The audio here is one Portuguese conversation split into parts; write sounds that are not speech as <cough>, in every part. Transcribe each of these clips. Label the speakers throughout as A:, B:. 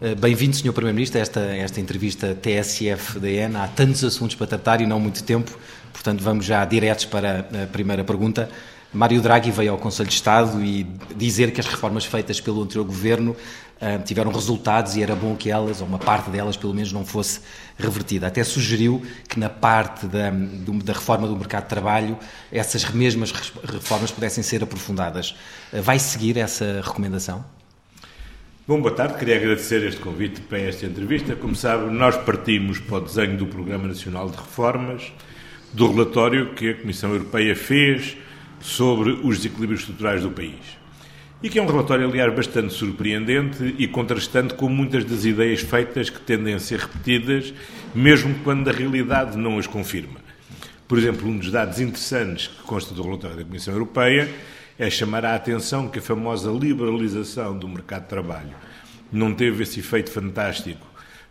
A: Eh, bem-vindo, Sr. Primeiro-Ministro, a esta, esta entrevista TSF-DN. Há tantos assuntos para tratar e não muito tempo, portanto vamos já diretos para a primeira pergunta. Mário Draghi veio ao Conselho de Estado e dizer que as reformas feitas pelo anterior governo uh, tiveram resultados e era bom que elas, ou uma parte delas pelo menos, não fosse revertida. Até sugeriu que na parte da, da reforma do mercado de trabalho essas mesmas reformas pudessem ser aprofundadas. Uh, vai seguir essa recomendação?
B: Bom, boa tarde. Queria agradecer este convite para esta entrevista. Como sabe, nós partimos para o desenho do Programa Nacional de Reformas, do relatório que a Comissão Europeia fez sobre os desequilíbrios estruturais do país. E que é um relatório, aliás, bastante surpreendente e contrastante com muitas das ideias feitas que tendem a ser repetidas, mesmo quando a realidade não as confirma. Por exemplo, um dos dados interessantes que consta do relatório da Comissão Europeia é chamar a atenção que a famosa liberalização do mercado de trabalho não teve esse efeito fantástico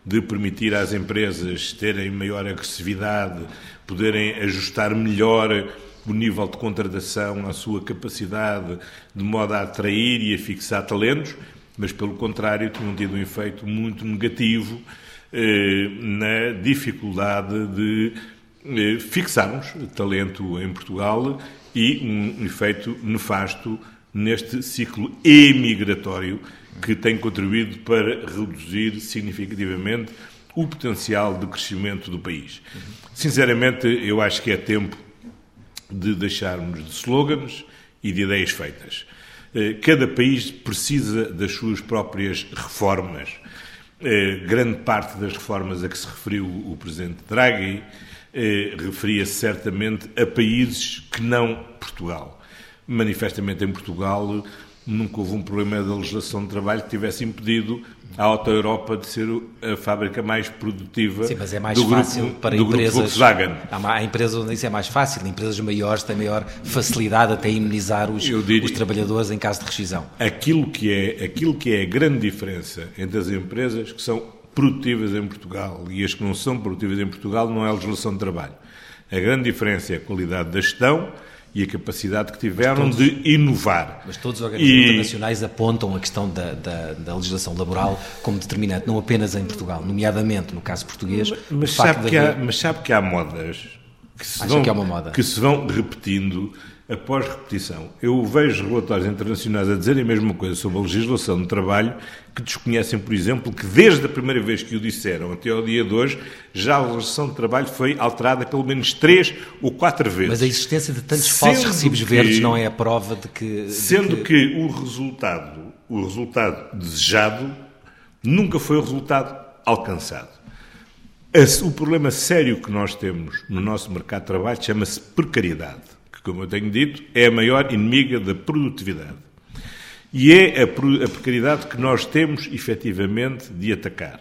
B: de permitir às empresas terem maior agressividade, poderem ajustar melhor o nível de contratação, a sua capacidade de modo a atrair e a fixar talentos, mas pelo contrário tinham tido um efeito muito negativo eh, na dificuldade de eh, fixarmos talento em Portugal e um efeito nefasto neste ciclo emigratório que tem contribuído para reduzir significativamente o potencial de crescimento do país. Sinceramente, eu acho que é tempo de deixarmos de slogans e de ideias feitas. Eh, cada país precisa das suas próprias reformas. Eh, grande parte das reformas a que se referiu o Presidente Draghi eh, referia-se certamente a países que não Portugal. Manifestamente em Portugal nunca houve um problema da legislação de trabalho que tivesse impedido a Auto Europa de ser a fábrica mais produtiva
A: Sim, mas é mais
B: do
A: fácil
B: grupo,
A: para
B: do
A: empresas.
B: Grupo Volkswagen.
A: Há empresas onde isso é mais fácil, empresas maiores têm maior facilidade até imunizar os, diria, os trabalhadores em caso de rescisão.
B: Aquilo que, é, aquilo que é a grande diferença entre as empresas que são produtivas em Portugal e as que não são produtivas em Portugal não é a legislação de trabalho. A grande diferença é a qualidade da gestão e a capacidade que tiveram todos, de inovar.
A: Mas todos os organismos e... internacionais apontam a questão da, da, da, legislação laboral como determinante, não apenas em Portugal, nomeadamente no caso português.
B: Mas, mas sabe, que há, mas sabe que há modas que se, vão,
A: que, é moda.
B: que se vão repetindo após repetição. Eu vejo relatórios internacionais a dizerem a mesma coisa sobre a legislação do trabalho que desconhecem, por exemplo, que desde a primeira vez que o disseram até ao dia de hoje, já a legislação do trabalho foi alterada pelo menos três ou quatro vezes.
A: Mas a existência de tantos sendo falsos recibos que, verdes não é a prova de que... De
B: sendo que... que o resultado, o resultado desejado nunca foi o resultado alcançado. O problema sério que nós temos no nosso mercado de trabalho chama-se precariedade como eu tenho dito, é a maior inimiga da produtividade. E é a, precariedade que nós temos, efetivamente, de atacar.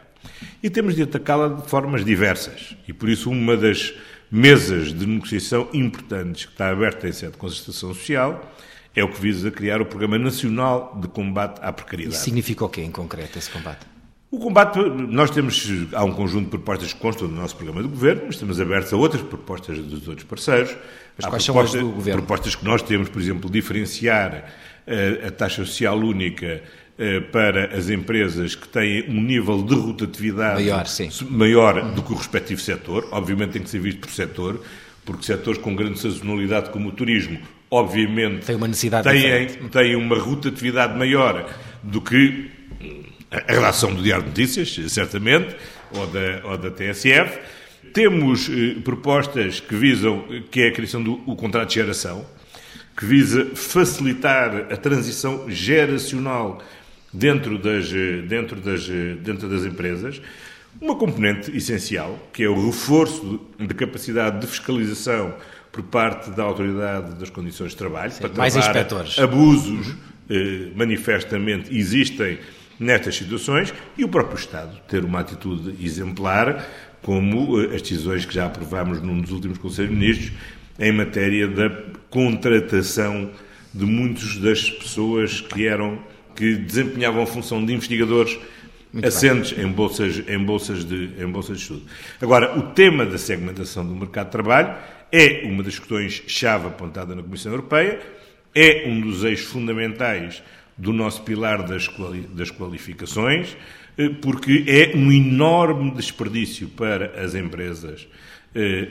B: E temos de atacá-la de formas diversas. E por isso, uma das mesas de negociação importantes que está aberta em sede de concertação social é o que visa criar o Programa Nacional de Combate à Precariedade.
A: Isso significa o quê, em concreto, esse combate?
B: O combate, nós temos, há um conjunto de propostas que constam do nosso programa de governo, mas estamos abertos a outras propostas dos outros parceiros.
A: Mas há quais são as do governo?
B: Propostas que nós temos, por exemplo, diferenciar a, eh, taxa social única eh, para as empresas que têm um nível de rotatividade
A: maior,
B: maior do que o respectivo setor. Obviamente tem que ser visto por setor, porque setores com grande sazonalidade como o turismo, obviamente,
A: tem uma necessidade
B: têm, têm uma rotatividade maior do que a redação do Diário de Notícias, certamente, ou da, ou da TSF. Temos eh, propostas que visam, que é a criação do contrato de geração, que visa facilitar a transição geracional dentro das, dentro das, dentro das empresas. Uma componente essencial, que é o reforço de capacidade de fiscalização por parte da Autoridade das Condições de Trabalho,
A: Sim, para mais inspectores.
B: abusos eh, manifestamente existem nestas situações e o próprio Estado ter uma atitude exemplar, como eh, as decisões que já aprovámos num dos últimos Conselhos de Ministros em matéria da contratação de muitas das pessoas que eram que desempenhavam a função de investigadores Muito assentes em bolsas, em, bolsas de, em bolsas de estudo. Agora, o tema da segmentação do mercado de trabalho é uma das questões-chave apontada na Comissão Europeia, é um dos eixos fundamentais do nosso pilar das, quali das qualificações, porque é um enorme desperdício para as empresas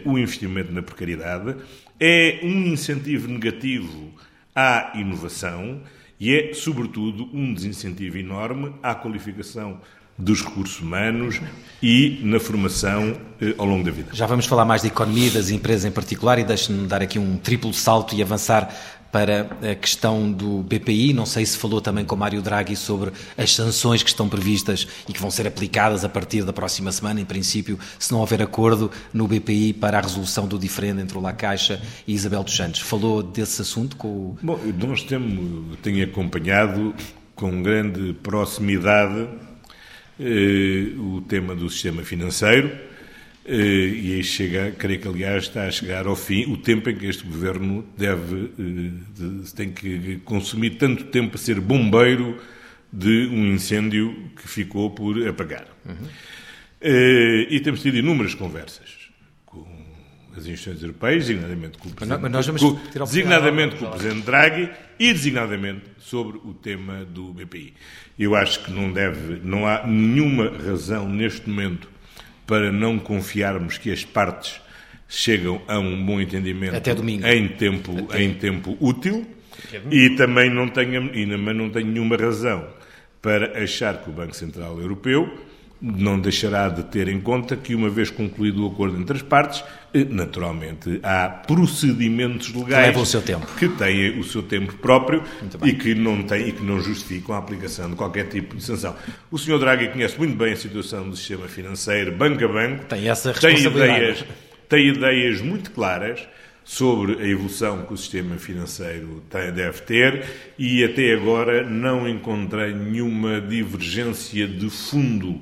B: o investimento na precariedade, é um incentivo negativo à inovação e é, sobretudo, um desincentivo enorme à qualificação dos recursos humanos e na formação eh, ao longo da vida.
A: Já vamos falar mais de economia das empresas em particular e deixe-me dar aqui um triplo salto e avançar para a questão do BPI. Não sei se falou também com Mário Draghi sobre as sanções que estão previstas e que vão ser aplicadas a partir da próxima semana, em princípio, se não houver acordo no BPI para a resolução do diferendo entre o La Caixa e Isabel dos Santos. Falou desse assunto com o...
B: Bom, nós temos, tenho acompanhado com grande proximidade eh, o tema do sistema financeiro e aí chega, creio que aliás está a chegar ao fim o tempo em que este governo deve, eh, tem que consumir tanto tempo a ser bombeiro de um incêndio que ficou por apagar. Uhum. E temos tido inúmeras conversas com as instituições europeias, designadamente com o Presidente, com, designadamente com o Presidente Draghi e designadamente sobre o tema do BPI. Eu acho que não deve, não há nenhuma razão neste momento para não confiarmos que as partes chegam a um bom entendimento
A: Até domingo.
B: em tempo, Até. em tempo útil e também não tenho, e também não tenho nenhuma razão para achar que o Banco Central Europeu não deixará de ter em conta que, uma vez concluído o acordo entre as partes, eh, naturalmente há procedimentos legais
A: que, o seu tempo.
B: que têm o seu tempo próprio e que, não têm, e que não justificam a aplicação de qualquer tipo de sanção. O Sr. Draghi conhece muito bem a situação do sistema financeiro, banco a banco,
A: tem, essa tem,
B: ideias, tem ideias muito claras sobre a evolução que o sistema financeiro tem, deve ter e até agora não encontrei nenhuma divergência de fundo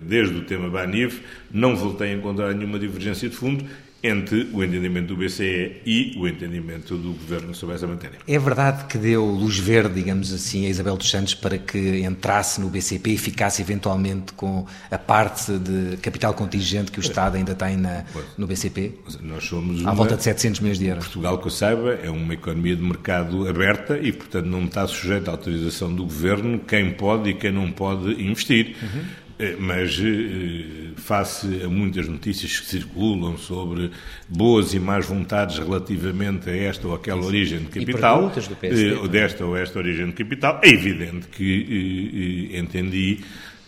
B: desde o tema Banif, não voltei a encontrar nenhuma divergência de fundo entre o entendimento do BCE e o entendimento do Governo sobre essa matéria.
A: É verdade que deu luz verde, digamos assim, a Isabel dos Santos para que entrasse no BCP e ficasse eventualmente com a parte de capital contingente que o Estado ainda tem na, no BCP?
B: Nós somos
A: à volta de 700 milhões de euros.
B: Portugal, que eu saiba, é uma economia de mercado aberta e, portanto, não está sujeita à autorização do Governo quem pode e quem não pode investir. Uhum. Eh, mas eh, face a muitas notícias que circulam sobre boas e más vontades relativamente a esta ou aquela origem de capital,
A: eh,
B: desta ou esta origem de capital, é evidente que entendi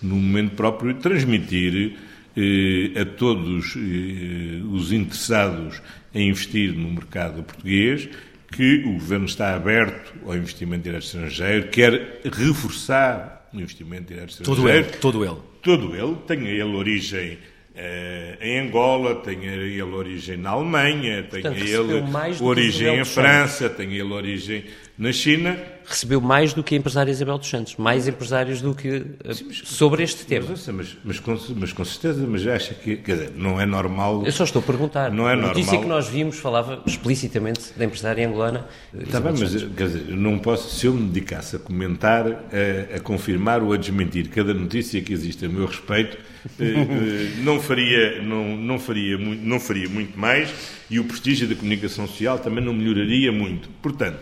B: no momento próprio transmitir a todos os interessados em investir no mercado português que o Governo está aberto ao investimento direto estrangeiro, quer reforçar o investimento direto estrangeiro.
A: Todo ele, todo ele
B: todo ele, tenha ele origem uh, em Angola, tenha ele origem na Alemanha, tenha Portanto, ele origem em França, tenha ele origem na China.
C: Recebeu mais do que a empresária Isabel dos Santos, mais empresários do que uh, Sim, mas, sobre este tema.
B: Mas, mas, mas, com, mas com certeza, mas acha que, quer dizer, não é normal...
C: Eu só estou a perguntar.
B: Não é
C: a
B: normal...
C: notícia que nós vimos falava explicitamente da empresária angolana.
B: Está bem, mas quer dizer, não posso, se eu me dedicasse a comentar, a, a confirmar ou a desmentir cada notícia que existe a meu respeito, eh, eh, <laughs> não faria, não, não, faria não faria muito mais e o prestígio da comunicação social também não melhoraria muito. Portanto,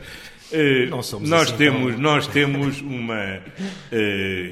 B: eh, nós assim temos, nós temos uma,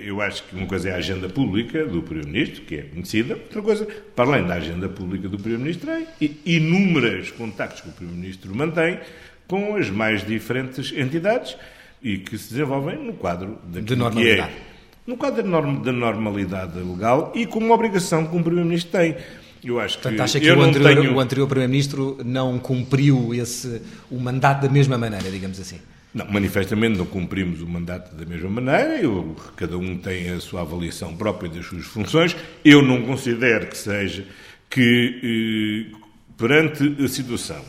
B: eu acho que uma coisa é a agenda pública do Primeiro-Ministro, que é conhecida, outra coisa, para além da agenda pública do Primeiro-Ministro, é inúmeros contactos que o Primeiro-Ministro mantém com as mais diferentes entidades e que se desenvolvem no quadro
A: de normalidade.
B: Que é no quadro da normalidade legal e como obrigação que um Primeiro-Ministro tem.
A: Eu acho Portanto, que, acha que o anterior, tenho... anterior Primeiro-Ministro não cumpriu esse, o mandato da mesma maneira, digamos assim?
B: Não, manifestamente não cumprimos o mandato da mesma maneira, eu, cada um tem a sua avaliação própria das suas funções. Eu não considero que seja que, eh, perante a situação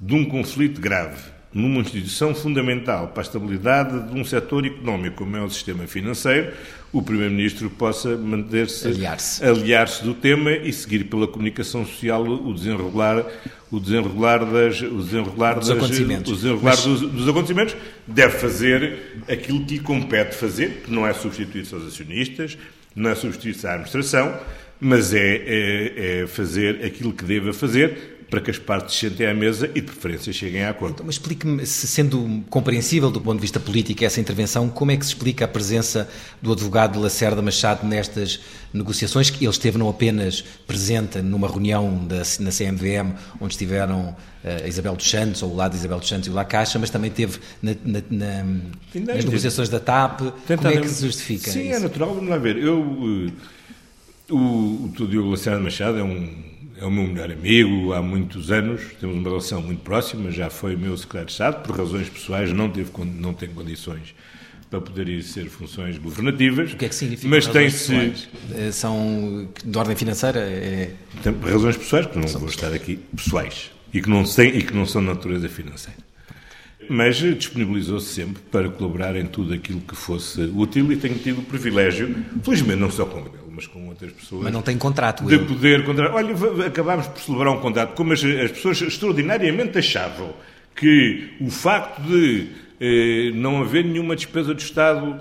B: de um conflito grave numa instituição fundamental para a estabilidade de um setor económico como é o sistema financeiro, o Primeiro-Ministro possa manter-se,
A: aliar-se
B: aliar do tema e seguir pela comunicação social o desenrolar, o desenrolar, das, o desenrolar,
A: dos,
B: das,
A: acontecimentos.
B: O desenrolar Mas... dos, dos, acontecimentos. Deve fazer aquilo que lhe compete fazer, que não é substituir-se aos acionistas, não é substituir-se à administração, mas é, é, é, fazer aquilo que deva fazer para que as partes sentem à mesa e, de preferência, cheguem a acordo.
A: Então, mas explique-me, sendo compreensível do ponto de vista político essa intervenção, como é que se explica a presença do advogado Lacerda Machado nestas negociações, que ele esteve não apenas presente numa reunião da, na CMVM, onde estiveram eh, a Isabel dos Santos, ou o lado de Isabel dos Santos e o La Caixa, mas também teve na, na, na, nas negociações da TAP. Como é que se justifica
B: Sim,
A: isso?
B: é natural. Vamos lá ver. Eu, eh, o, o Diogo Lacerda Machado é um é o meu melhor amigo há muitos anos, temos uma relação muito próxima, já foi meu secretário de Estado, por razões pessoais não, teve, não tem condições para poder ser funções governativas.
A: O que é que significa
B: mas tem-se
A: eh, São de ordem financeira? É...
B: Tem razões pessoais, que não vou estar aqui, pessoais, e que não, têm, e que não são de natureza financeira. Mas disponibilizou-se sempre para colaborar em tudo aquilo que fosse útil e tenho tido o privilégio, felizmente não só com ele, mas com outras pessoas.
A: Mas não tem contrato.
B: De poder contratar. Olha, acabámos por celebrar um contrato, como as, as pessoas extraordinariamente achavam que o facto de eh, não haver nenhuma despesa do Estado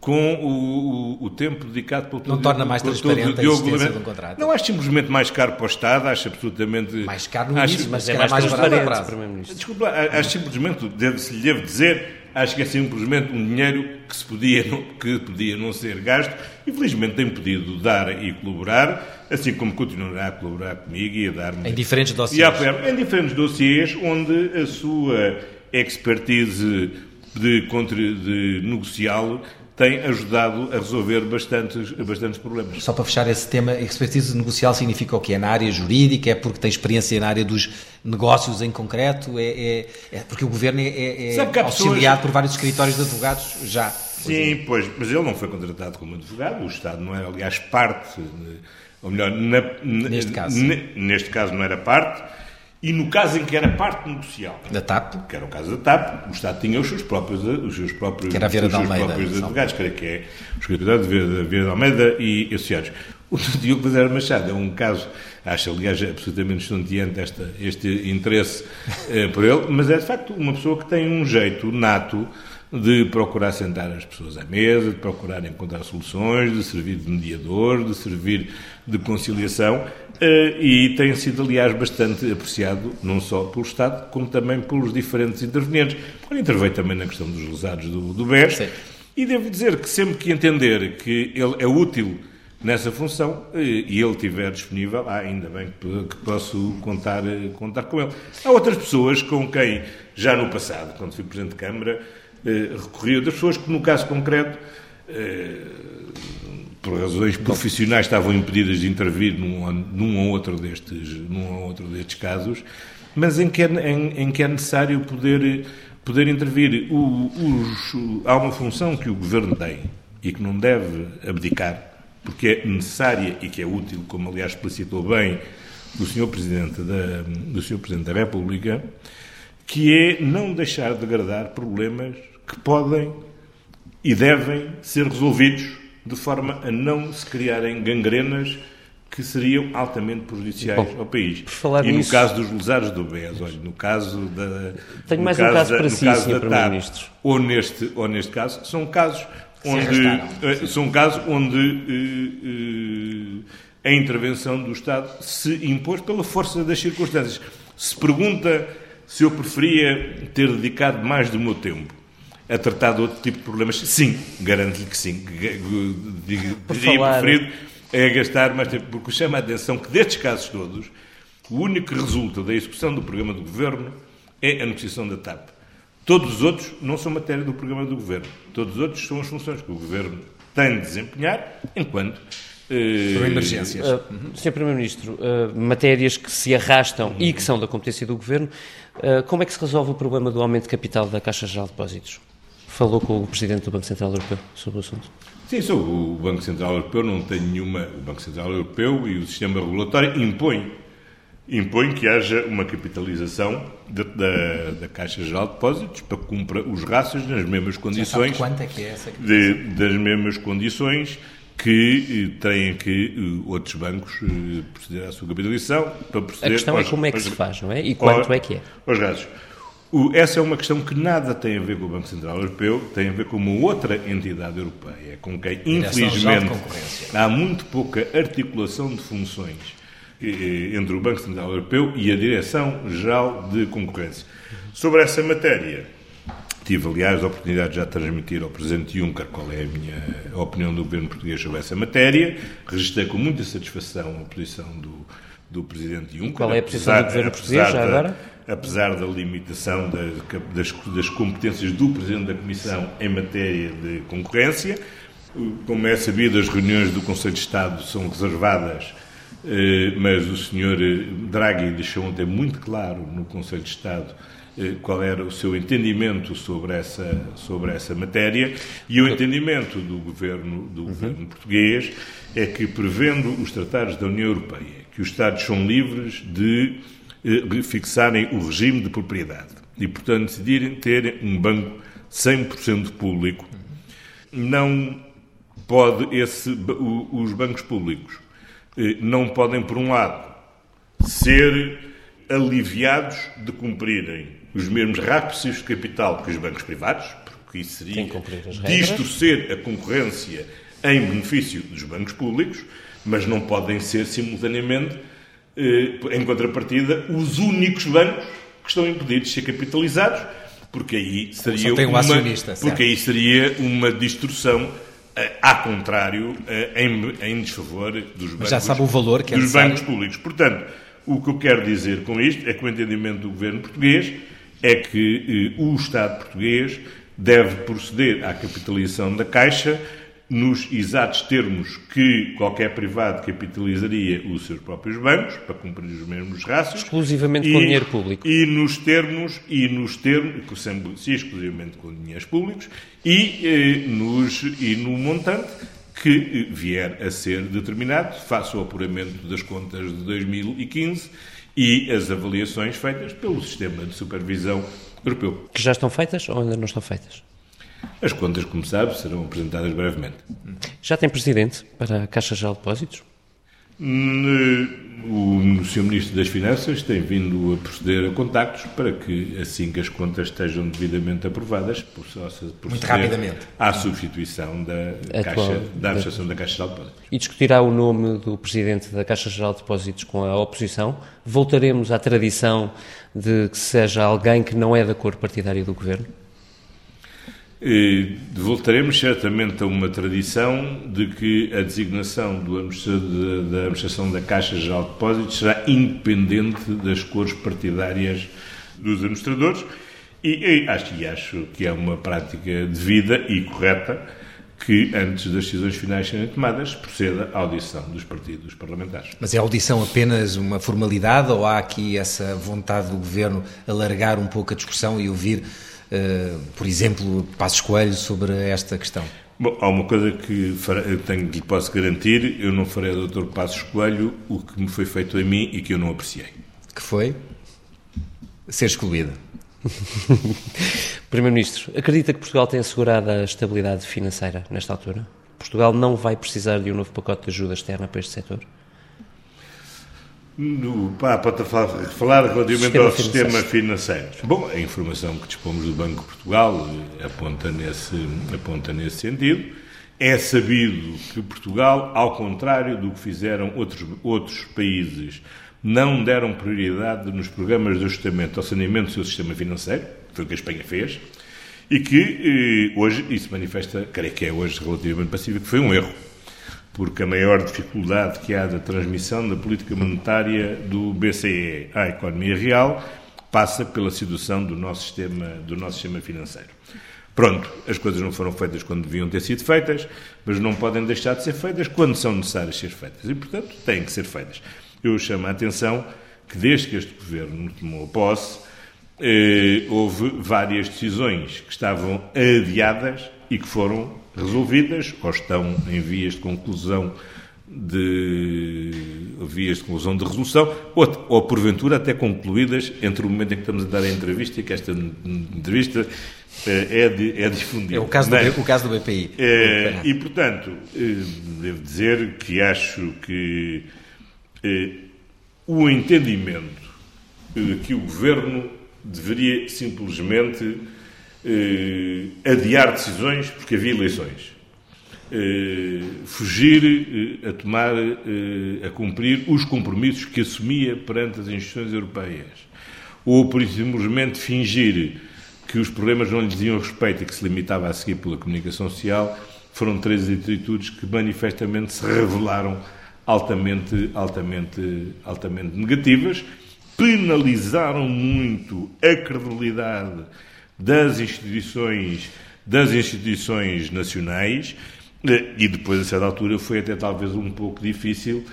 B: com o, o, o, tempo dedicado pelo
A: Não torna mais transparente a existência de um contrato.
B: Não acho simplesmente mais caro para o Estado, acho absolutamente...
A: Mais caro no início, mas é
C: mais,
A: mais
C: transparente,
A: barato.
C: Desculpa,
B: acho simplesmente, se lhe deve dizer, acho que é simplesmente um dinheiro que, se podia, não, que podia não ser gasto e felizmente tem podido dar e colaborar, assim como continuará a colaborar comigo e a dar-me...
A: Em diferentes dossiês.
B: E a, em diferentes dossiês onde a sua expertise de, de negociá-lo tem ajudado a resolver bastantes, bastantes problemas.
A: Só para fechar esse tema, expertise negocial significa o quê? É na área jurídica? É porque tem experiência na área dos negócios em concreto? É, é, é porque o governo é, é, é auxiliado pessoas... por vários escritórios de advogados já?
B: Sim, pois, mas ele não foi contratado como advogado, o Estado não era, aliás, parte, ou melhor, na,
A: neste caso.
B: neste caso não era parte, e no caso em que era parte negocial,
A: da TAP,
B: que era o caso da TAP, o Estado tinha os seus próprios, os seus próprios,
A: que era a Vera
B: os seus
A: Almeida,
B: próprios advogados, creio que é o escritório de Vera, Vera de Almeida e associados. O Diogo Bezerra Machado é um caso, acho aliás absolutamente estonteante esta, este interesse eh, por ele, mas é de facto uma pessoa que tem um jeito nato de procurar sentar as pessoas à mesa, de procurar encontrar soluções, de servir de mediador, de servir de conciliação e tem sido, aliás, bastante apreciado, não só pelo Estado, como também pelos diferentes intervenientes. Ele interveio também na questão dos lesados do, do BES e devo dizer que sempre que entender que ele é útil nessa função eh, e ele estiver disponível, ah, ainda bem que posso contar, eh, contar com ele. Há outras pessoas com quem, já no passado, quando fui Presidente de Câmara, recorri a outras pessoas que, no caso concreto, por razões profissionais, estavam impedidas de intervir num, num, ou, outro destes, num ou outro destes casos, mas em que é, em, em que é necessário poder, poder intervir. O, os, há uma função que o Governo tem e que não deve abdicar, porque é necessária e que é útil, como aliás explicitou bem o Sr. Presidente da, do Sr. Presidente da República, que é não deixar de agradar problemas que podem e devem ser resolvidos de forma a não se criarem gangrenas que seriam altamente prejudiciais
C: Bom,
B: ao país.
C: e
B: no
C: nisso...
B: caso dos lesados do BES, olha, no caso da.
C: Tenho mais um caso
B: da,
C: para si, Sr. Primeiro-Ministro.
B: Ou neste, ou neste caso, são casos onde, eh, são casos onde uh, uh, a intervenção do Estado se impôs pela força das circunstâncias. Se pergunta se eu preferia ter dedicado mais do meu tempo a tratar de outro tipo de problemas? Sim, garanto-lhe que sim. Diria preferido é gastar mais tempo, porque chama a atenção que destes casos todos, o único que resulta da execução do programa do Governo é a negociação da TAP. Todos os outros não são matéria do programa do Governo. Todos os outros são as funções que o Governo tem de desempenhar enquanto
A: eh, Por emergências. Uh,
C: Sr. Primeiro-Ministro, uh, matérias que se arrastam uhum. e que são da competência do Governo, uh, como é que se resolve o problema do aumento de capital da Caixa Geral de Depósitos? Falou com o Presidente do Banco Central Europeu sobre o assunto?
B: Sim, sou o Banco Central Europeu, não tem nenhuma. O Banco Central Europeu e o sistema regulatório impõem, impõem que haja uma capitalização de, da, da Caixa Geral de Depósitos para que cumpra os rácios nas mesmas condições.
A: quanto é que é essa
B: de, Das mesmas condições que eh, têm que uh, outros bancos uh, proceder à sua capitalização para proceder
C: A questão é aos, é como é que aos, se faz, não é? E quanto é que é?
B: Os rácios. O, essa é uma questão que nada tem a ver com o Banco Central Europeu, tem a ver com uma outra entidade europeia, com quem, infelizmente, há muito pouca articulação de funções entre o Banco Central Europeu e a Direção-Geral de Concorrência. Sobre essa matéria, tive, aliás, a oportunidade de já transmitir ao Presidente Juncker qual é a minha opinião do governo português sobre essa matéria. Registrei com muita satisfação a posição do, do Presidente Juncker.
C: Qual é a posição apesar, do governo português, já agora?
B: Apesar da limitação das, das, competências do Presidente da Comissão em matéria de concorrência. Como é sabido, as reuniões do Conselho de Estado são reservadas, eh, mas o Sr. Draghi deixou ontem muito claro no Conselho de Estado eh, qual era o seu entendimento sobre essa, sobre essa matéria e o entendimento do governo, do uhum. governo português é que, prevendo os tratados da União Europeia, que os Estados são livres de eh, fixarem o regime de propriedade e, portanto, decidirem ter um banco 100% público, não pode esse, os bancos públicos eh, não podem, por um lado, ser aliviados de cumprirem os mesmos rápidos de capital que os bancos privados, porque isso seria distorcer a concorrência em benefício dos bancos públicos, mas não podem ser simultaneamente eh, em contrapartida, os únicos bancos que estão impedidos de ser capitalizados, porque aí seria,
A: um
B: uma,
A: porque
B: aí seria uma distorção eh, a contrário, eh, em, em desfavor dos bancos,
A: já sabe o valor que é
B: dos bancos públicos. Portanto, o que eu quero dizer com isto é que o entendimento do governo português é que o Estado português deve proceder à capitalização da Caixa nos exatos termos que qualquer privado capitalizaria os seus próprios bancos para cumprir os mesmos rácios.
C: Exclusivamente e, com dinheiro público.
B: e nos termos e nos termos sim, exclusivamente com dinheiros públicos e eh, nos e no montante que vier a ser determinado face ao apuramento das contas de 2015 e as avaliações feitas pelo sistema de supervisão europeu.
C: Que já estão feitas ou ainda não estão feitas
B: as contas, como sabe, serão apresentadas brevemente.
C: Já tem presidente para a Caixa Geral de Depósitos?
B: O Sr. Ministro das Finanças tem vindo a proceder a contactos para que, assim que as contas estejam devidamente aprovadas, possa
A: proceder rapidamente.
B: à substituição da, Caixa, da administração da Caixa Geral de Depósitos.
C: E discutirá o nome do Presidente da Caixa Geral de Depósitos com a oposição? Voltaremos à tradição de que seja alguém que não é da cor partidária do Governo?
B: Voltaremos certamente a uma tradição de que a designação da administração da Caixa Geral de Depósitos será independente das cores partidárias dos administradores e, e, acho, e acho que é uma prática devida e correta que, antes das decisões finais serem tomadas, proceda à audição dos partidos parlamentares.
A: Mas é a audição apenas uma formalidade ou há aqui essa vontade do Governo alargar um pouco a discussão e ouvir por exemplo, Passos Coelho sobre esta questão?
B: Bom, há uma coisa que eu tenho, lhe posso garantir, eu não farei ao Dr. Passos Coelho o que me foi feito a mim e que eu não apreciei.
A: Que foi? Ser excluída. <laughs>
C: Primeiro-Ministro, acredita que Portugal tem assegurado a estabilidade financeira nesta altura? Portugal não vai precisar de um novo pacote de ajuda externa para este setor?
B: No, pá, para falar relativamente sistema ao sistema financeiro. Bom, a informação que dispomos do Banco de Portugal eh, aponta nesse, aponta nesse sentido. É sabido que Portugal, ao contrário do que fizeram outros, outros países, não deram prioridade nos programas de ajustamento ao saneamento do seu sistema financeiro, foi o que a Espanha fez, e que eh, hoje, isso manifesta, creio que é hoje relativamente pacífico, foi um erro porque a maior dificuldade que há da transmissão da política monetária do BCE à economia real passa pela situação do nosso sistema, do nosso sistema financeiro. Pronto, as coisas não foram feitas quando deviam ter sido feitas, mas não podem deixar de ser feitas quando são necessárias ser feitas. E, portanto, têm que ser feitas. Eu chamo a atenção que, desde que este governo tomou posse, eh, houve várias decisões que estavam adiadas e que foram resolvidas ou estão em vias de conclusão de vias de conclusão de resolução ou, ou porventura até concluídas entre o momento em que estamos a dar a entrevista e que esta entrevista eh, é, de, é difundida.
A: É o caso, do, é? o caso do BPI.
B: É, e, portanto, eh, devo dizer que acho que é, o entendimento que o Governo deveria simplesmente eh, adiar decisões porque havia eleições. eh, fugir eh, a tomar, eh, a cumprir os compromissos que assumia perante as instituições europeias, ou por simplesmente fingir que os problemas não lhe diziam respeito e que se limitava a seguir pela comunicação social, foram três atitudes que manifestamente se revelaram altamente, altamente, altamente negativas, penalizaram muito a credibilidade das instituições, das instituições nacionais e depois, a certa altura, foi até talvez um pouco difícil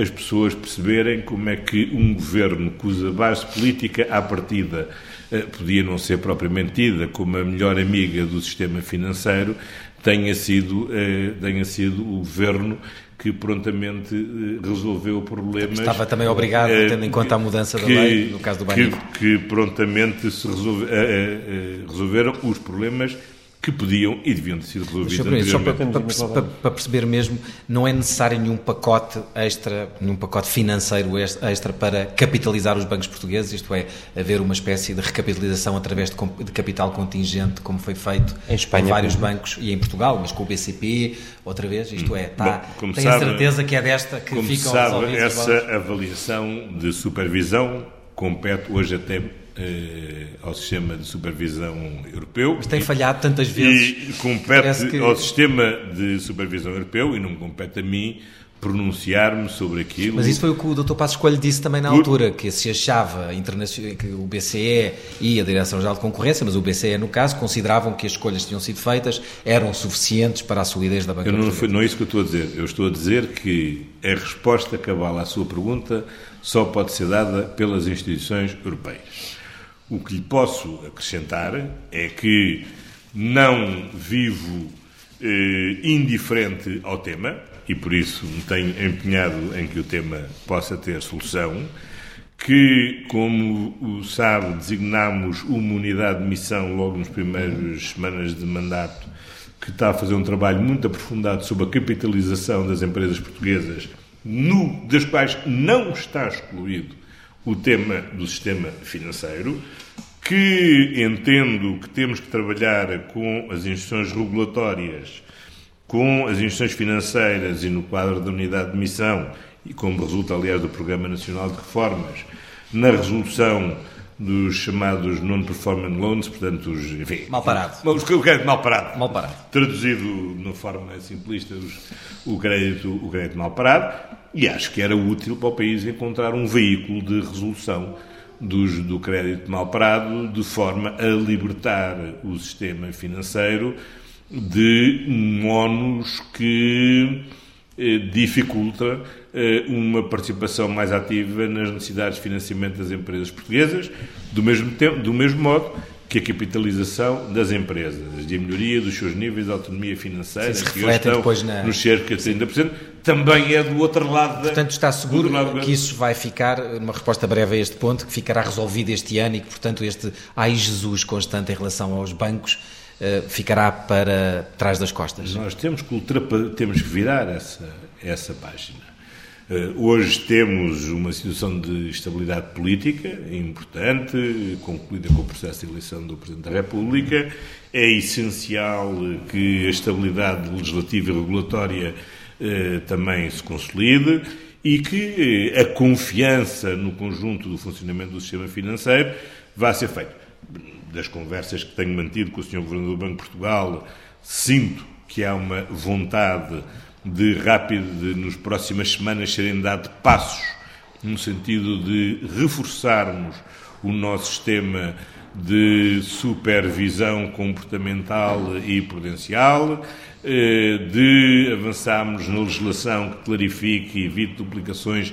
B: as pessoas perceberem como é que um governo cuja base política à partida eh, podia não ser propriamente tida como a melhor amiga do sistema financeiro tenha sido, eh, tenha sido o governo que prontamente eh, resolveu problemas.
A: Estava também obrigado, tendo em conta a mudança que, da lei, no caso do Banco.
B: Que, que prontamente se resolve, resolveram os problemas que podiam e deviam ter sido resolvidos
A: Só para, para, para, perceber mesmo, não é necessário nenhum pacote extra, nenhum pacote financeiro extra para capitalizar os bancos portugueses, isto é, haver uma espécie de recapitalização através de, de capital contingente, como foi feito em Espanha, vários bancos e em Portugal, mas com o BCP, outra vez, isto é, está, Bom, tenho sabe, a certeza que é desta que
B: como
A: ficam
B: sabe, essa avaliação de supervisão compete hoje até ao sistema de supervisão europeu.
A: Mas tem falhado tantas vezes.
B: E compete que... ao sistema de supervisão europeu, e não me compete a mim, pronunciar-me sobre aquilo.
A: Mas isso foi o que o Dr. Passos Coelho disse também na Por... altura, que se achava que o BCE e a Direção-Geral de Concorrência, mas o BCE no caso, consideravam que as escolhas que tinham sido feitas eram suficientes para a solidez da banca
B: Eu não, foi, não é isso que eu estou a dizer. Eu estou a dizer que a resposta cabal à sua pergunta só pode ser dada pelas instituições europeias. O que lhe posso acrescentar é que não vivo eh, indiferente ao tema e por isso me tenho empenhado em que o tema possa ter solução. Que, como sabe, designámos uma unidade de missão logo nas primeiras semanas de mandato que está a fazer um trabalho muito aprofundado sobre a capitalização das empresas portuguesas, no, das quais não está excluído o tema do sistema financeiro, que entendo que temos que trabalhar com as instituições regulatórias, com as instituições financeiras e no quadro da unidade de missão, e como resulta, aliás, do Programa Nacional de Reformas, na resolução dos chamados non-performing loans, portanto, os. Enfim,
A: mal parado.
B: Os, o crédito mal parado.
A: Mal parado.
B: Traduzido de uma forma simplista, os, o, crédito, o crédito mal parado. E acho que era útil para o país encontrar um veículo de resolução dos, do crédito mal parado, de forma a libertar o sistema financeiro de um que eh, dificulta eh, uma participação mais ativa nas necessidades de financiamento das empresas portuguesas, do mesmo, tempo, do mesmo modo que a capitalização das empresas, de melhoria dos seus níveis de autonomia financeira,
A: Sim, que estão depois na...
B: nos cerca de 30%, também é do outro lado da...
A: Portanto, está seguro que isso vai ficar, uma resposta breve a este ponto, que ficará resolvido este ano e que, portanto, este ai Jesus constante em relação aos bancos uh, ficará para trás das costas?
B: Nós temos que, temos que virar essa, essa página. Eh, hoje temos uma situação de estabilidade política importante, concluída com o processo de eleição do Presidente da República. É essencial que a estabilidade legislativa e regulatória eh, também se consolide e que eh, a confiança no conjunto do funcionamento do sistema financeiro vá ser feita. Das conversas que tenho mantido com o Sr. Governador do Banco de Portugal, sinto que há uma vontade de rápido, de nos próximas semanas serem dados passos no sentido de reforçarmos o nosso sistema de supervisão comportamental e prudencial, eh, de avançarmos na legislação que clarifique e evite duplicações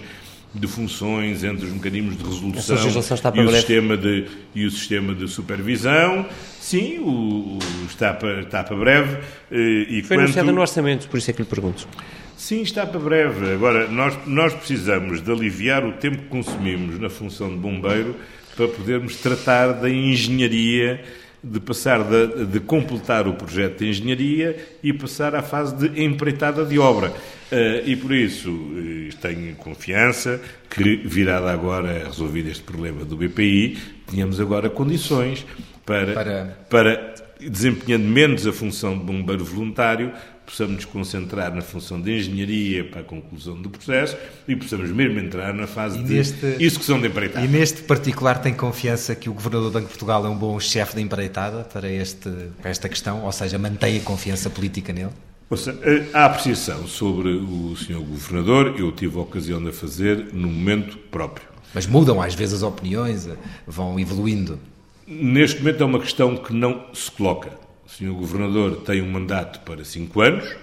B: de funções entre os mecanismos de resolução e o, sistema de, e o sistema de supervisão. Sim, o, o está, para, está para breve.
C: Eh, e Foi quanto... anunciado no orçamento, por isso é que lhe pergunto.
B: Sim, está para breve. Agora, nós, nós precisamos de aliviar o tempo que consumimos na função de bombeiro para podermos tratar da engenharia de passar de, de, completar o projeto de engenharia e passar à fase de empreitada de obra. Uh, e por isso uh, tenho confiança que, virada agora resolvido este problema do BPI, tenhamos agora condições para, para... para desempenhando menos a função de bombeiro voluntário, possamos nos concentrar na função de engenharia para a conclusão do processo e possamos mesmo entrar na fase e de neste, execução de empreitada.
A: E neste particular tem confiança que o Governador do Banco de Portugal é um bom chefe de empreitada para, este, para esta questão, ou seja, mantém a confiança política nele?
B: Seja, a apreciação sobre o Sr. Governador eu tive a ocasião de a fazer no momento próprio.
A: Mas mudam às vezes as opiniões, vão evoluindo.
B: Neste momento é uma questão que não se coloca. O Sr. Governador tem um mandato para cinco anos,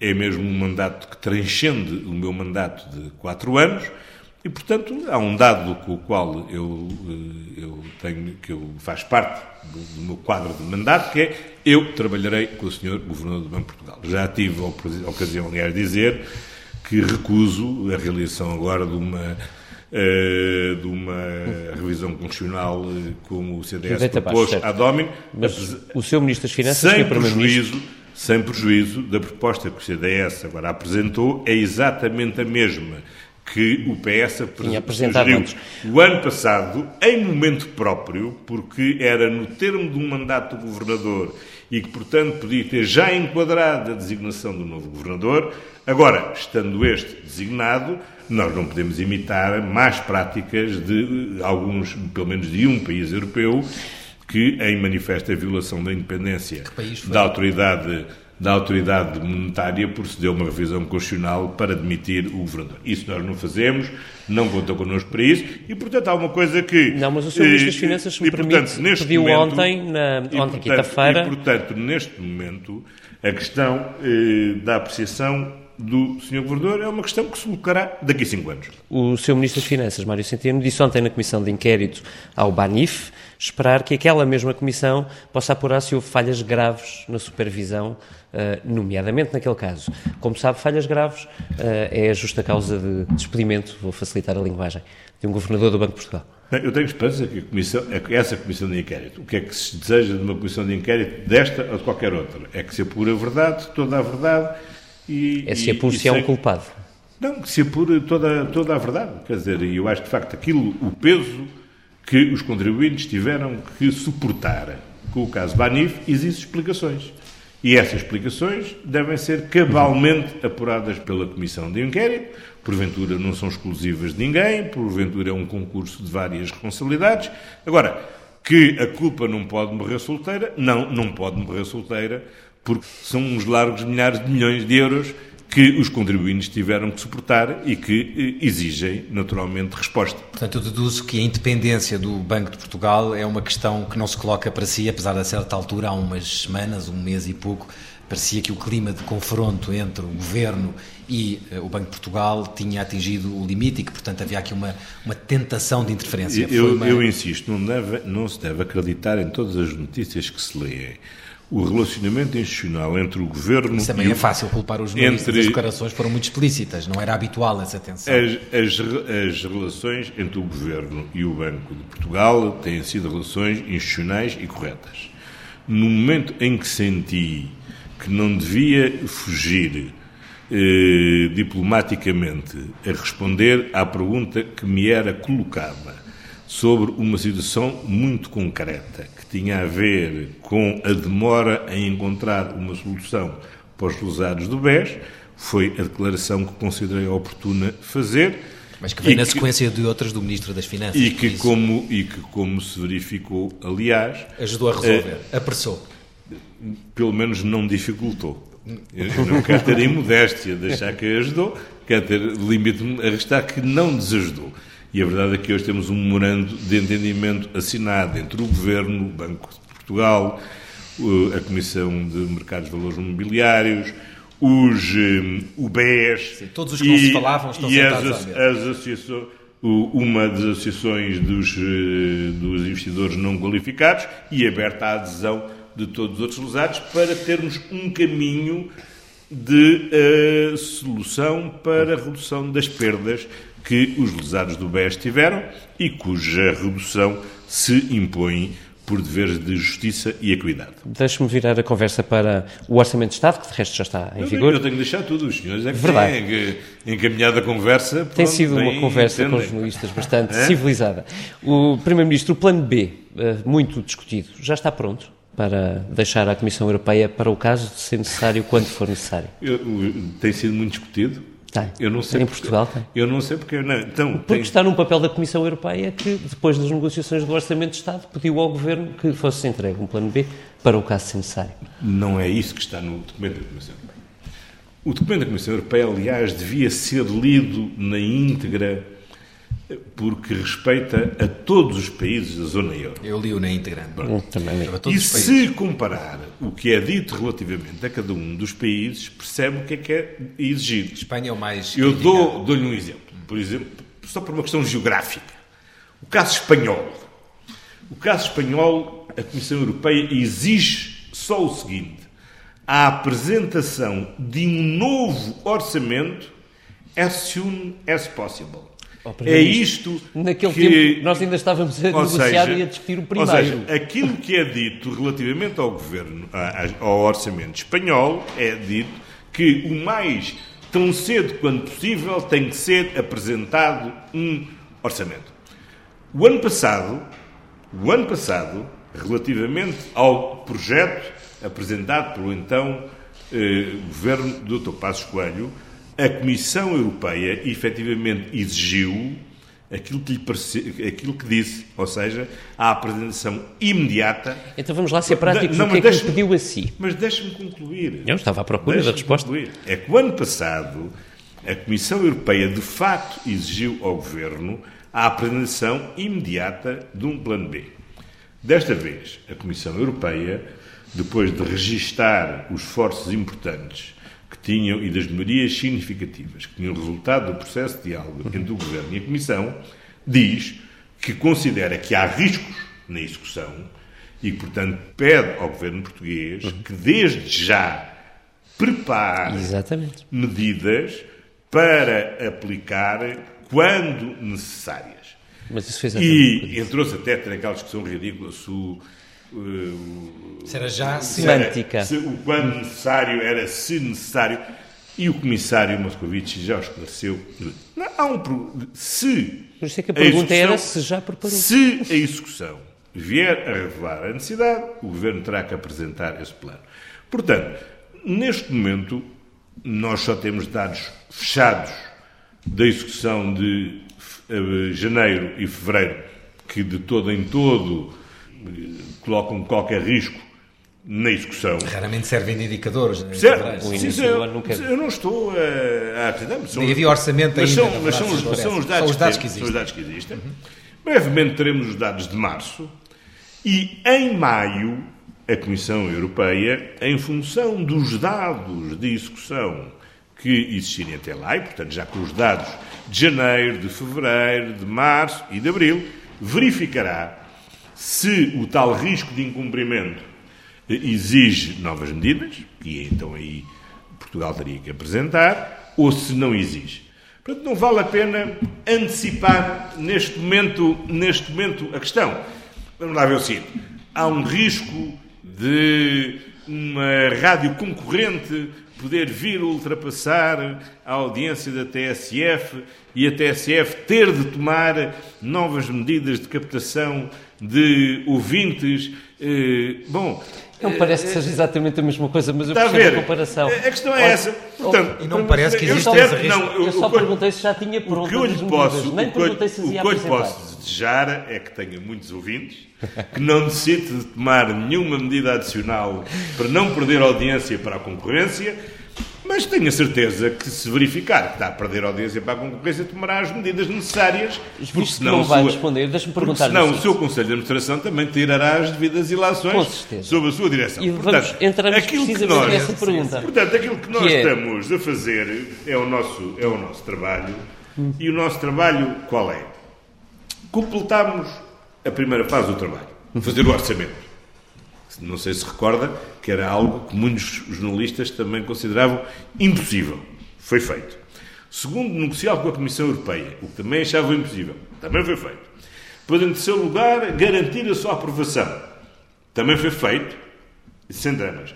B: é mesmo um mandato que transcende o meu mandato de quatro anos, e, portanto, há um dado com o qual eu, eh, eu tenho, que eu faz parte do, do, meu quadro de mandato, que é eu trabalharei com o Sr. Governador do Banco de Portugal. Já tive a ocasião, aliás, de dizer que recuso a realização agora de uma uh, de uma revisão constitucional eh, como o CDS propôs à Domini.
C: Mas o seu Ministro das Finanças,
B: sem prejuízo, sem prejuízo da proposta que o CDS agora apresentou, é exatamente a mesma que o PS sugeriu o ano passado, em momento próprio, porque era no termo de um mandato do governador e que, portanto, podia ter já enquadrado a designação do novo governador. Agora, estando este designado, nós não podemos imitar más práticas de alguns, pelo menos de um país europeu, que, em manifesta violação da independência da autoridade da autoridade monetária procedeu a uma revisão constitucional para admitir o governador. Isso nós não fazemos, não contam connosco para isso, e portanto há uma coisa que...
C: Não, mas o Sr. Ministro das Finanças, se me permite, pediu momento, ontem, na, ontem quinta-feira...
B: E portanto, neste momento, a questão eh, da apreciação do Sr. Governador é uma questão que se colocará daqui a cinco anos.
C: O Sr. Ministro das Finanças, Mário Centeno, disse ontem na Comissão de Inquérito ao BANIF esperar que aquela mesma Comissão possa apurar se houve falhas graves na supervisão, eh, nomeadamente naquele caso. Como sabe, falhas graves eh, é a justa causa de despedimento, vou facilitar a linguagem, de um Governador do Banco de Portugal.
B: Eu tenho esperança que, comissão, é essa comissão de inquérito, o que é que se deseja de uma comissão de inquérito, desta ou de qualquer outra, é que se apure a verdade, toda a verdade,
C: e, é se apure se é um culpado.
B: Não, que se apure toda, toda a verdade. Quer dizer, eu acho que, de facto, aquilo, o peso que os contribuintes tiveram que suportar com o caso Banif, existem explicações. E essas explicações devem ser cabalmente apuradas pela Comissão de Inquérito. Porventura não são exclusivas de ninguém, porventura é um concurso de várias responsabilidades. Agora, que a culpa não pode morrer solteira? Não, não pode morrer solteira, porque são uns largos milhares de milhões de euros que os contribuintes tiveram que suportar e que eh, exigem, naturalmente, resposta.
A: Portanto, eu deduzo que a independência do Banco de Portugal é uma questão que não se coloca para si, apesar de, a certa altura, há umas semanas, um mês e pouco, parecia que o clima de confronto entre o governo e uh, o Banco de Portugal tinha atingido o limite e que, portanto, havia aqui uma, uma tentação de interferência.
B: Eu,
A: uma...
B: eu insisto, não, deve, não se deve acreditar em todas as notícias que se leem o relacionamento institucional entre o governo
A: Isso também é fácil culpar os jornalistas. Entre... As declarações foram muito explícitas, não era habitual essa tensão.
B: As, as, as, relações entre o governo e o Banco de Portugal têm sido relações institucionais e corretas. No momento em que senti que não devia fugir eh, diplomaticamente a responder à pergunta que me era colocada sobre uma situação muito concreta que tinha a ver com a demora em encontrar uma solução para os lesados do BES, foi a declaração que considerei oportuna fazer.
A: Mas que vem na que, sequência de outras do Ministro das Finanças.
B: E que, como, e que, como se verificou, aliás.
A: Ajudou a resolver, uh, apressou.
B: Pelo menos não dificultou. Eu não quero ter imodéstia de achar que ajudou, quero ter limite-me a restar que não desajudou. E a verdade é que hoje temos um memorando de entendimento assinado entre o Governo, o Banco de Portugal, a Comissão de Mercados de Valores Mobiliários, os, eh, o BES...
A: Sim, todos os que e, não se falavam estão e
B: as, as associações uma das associações dos, eh, dos investidores não qualificados e aberta à adesão de todos os outros lesados para termos um caminho de uh, solução para a redução das perdas que os lesados do BES tiveram e cuja redução se impõe por deveres de justiça e equidade.
C: Deixe-me virar a conversa para o Orçamento de Estado, que de resto já está em
B: eu
C: vigor.
B: Eu tenho que deixar tudo, os senhores é que Verdade. têm encaminhado a conversa.
C: Tem sido uma conversa entendem. com jornalistas bastante <laughs> é? civilizada. O Primeiro-Ministro, o Plano B, eh, muito discutido, já está pronto? para deixar à Comissão Europeia para o caso de ser necessário, quando for necessário?
B: Eu, tem sido muito discutido.
C: Tem.
B: Eu não sei
C: em
B: porque,
C: Portugal tem.
B: Eu não sei porque. Não, então,
C: Porque
B: tem,
C: está num papel da Comissão Europeia que, depois das negociações do Orçamento de Estado, pediu ao Governo que fosse entregue um plano B para o caso ser necessário.
B: não é isso que está no documento da Comissão Europeia. O documento da Comissão Europeia, aliás, devia ser lido na íntegra porque respeita a todos os países da zona euro.
A: Eu li-o na íntegra.
B: E se comparar o que é dito relativamente a cada um dos países, percebe o que é que é exigido.
A: Espanha é o mais.
B: Eu dou- dou-lhe um exemplo. Por exemplo, só por uma questão geográfica. O caso espanhol. O caso espanhol, a Comissão Europeia exige só o seguinte: a apresentação de um novo orçamento as soon as possible.
C: Oh,
B: É isto
C: Naquele
B: que...
C: tempo, nós ainda estávamos a
B: Ou
C: negociar
B: seja,
C: e a discutir o
B: Ou
C: primeiro.
B: seja, aquilo que é dito relativamente ao governo, ao orçamento espanhol, é dito que o mais tão cedo quanto possível tem que ser apresentado um orçamento. O ano passado, o ano passado, relativamente ao projeto apresentado pelo então eh, governo do Dr. Passos Coelho, a Comissão Europeia efetivamente exigiu aquilo que, lhe parece, aquilo que disse, ou seja, a apresentação imediata.
C: Então vamos lá ser práticos.
B: Não,
C: o que é que lhe pediu a si?
B: Mas deixe-me concluir.
C: Eu estava à procura da resposta.
B: concluir. É que o ano passado a Comissão Europeia de facto exigiu ao Governo a apresentação imediata de um plano B. Desta vez, a Comissão Europeia, depois de registar os esforços importantes tinham e das melhorias significativas que tinham resultado do processo de diálogo entre o Governo e a Comissão, diz que considera que há riscos na execução e, portanto, pede ao Governo português que, desde já, prepare
C: Exatamente.
B: medidas para aplicar quando necessárias.
C: Mas isso fez.
B: E entrou-se até ter aquela discussão ridícula se o,
A: já
B: se era-
C: Semântica.
B: se o quando necessário era se necessário. E o comissário Moscovici já o esclareceu. Não, há um se
C: Por isso é que a pergunta
B: execução-
C: era se já preparou.
B: Se a execução vier a revelar a necessidade, o Governo terá que apresentar esse plano. Portanto, neste momento, nós só temos dados fechados da execução de eh, janeiro e fevereiro, que de todo em todo colocam qualquer risco na execução.
A: Raramente servem de indicadores. né,
B: Certo?
C: O
B: Sim, eu,
C: ano nunca-
B: eu não estou a, a acreditar, mas são,
A: Nem havia orçamento
B: mas
A: ainda,
B: São, mas são, os, são os
A: são
B: dados,
A: os dados
B: que,
A: existem.
B: são os dados que existem. Brevemente teremos os dados de março e em maio a Comissão Europeia, em função dos dados de execução que existirem até lá, e portanto já com os dados de janeiro, de fevereiro, de março e de abril, verificará se o tal risco de incumprimento exige novas medidas, e então aí Portugal teria que apresentar, ou se não exige. Portanto, não vale a pena antecipar neste momento, neste momento a questão. Vamos lá ver o seguinte. Há um risco de uma rádio concorrente poder vir ultrapassar a audiência da TSF e a TSF ter de tomar novas medidas de captação de ouvintes. Eh, bom,
C: Não parece que seja exatamente a mesma coisa, mas eu
B: Está a
C: percebo
B: ver?
C: a comparação.
B: A a questão é
C: Olha,
B: essa. Portanto,
A: E não me parece que
B: eu
A: existe
B: não,
C: Eu só
B: o que-
C: perguntei se já tinha
B: O
C: pronto
B: que eu lhe posso.
C: Nem
B: o que eu lhe-
C: perguntei se
B: o que eu lhe posso desejar é que tenha muitos ouvintes, que não necessite de tomar nenhuma medida adicional para não perder audiência para a concorrência, mas tenho a certeza que se verificar que está a perder audiência para a concorrência, tomará as medidas necessárias, porque
C: que
B: senão,
C: não vai
B: sua-
C: responder, deixa-me perguntar
B: senão o seu Conselho de Administração também tirará as devidas
C: Com
B: ilações
C: certeza.
B: sobre a sua direção.
C: E vamos entrar
B: aquilo que nós,
C: nessa pergunta.
B: Portanto, aquilo que nós
C: é-
B: estamos a fazer é o nosso, é o nosso trabalho. E o nosso trabalho qual é? Completamos a primeira fase do trabalho. Fazer o orçamento. Não sei se recorda que era algo que muitos jornalistas também consideravam impossível. Foi feito. Segundo, negociar com a Comissão Europeia, o que também achava impossível. Também foi feito. Depois, em terceiro lugar, garantir a sua aprovação. Também foi feito. Sem dramas.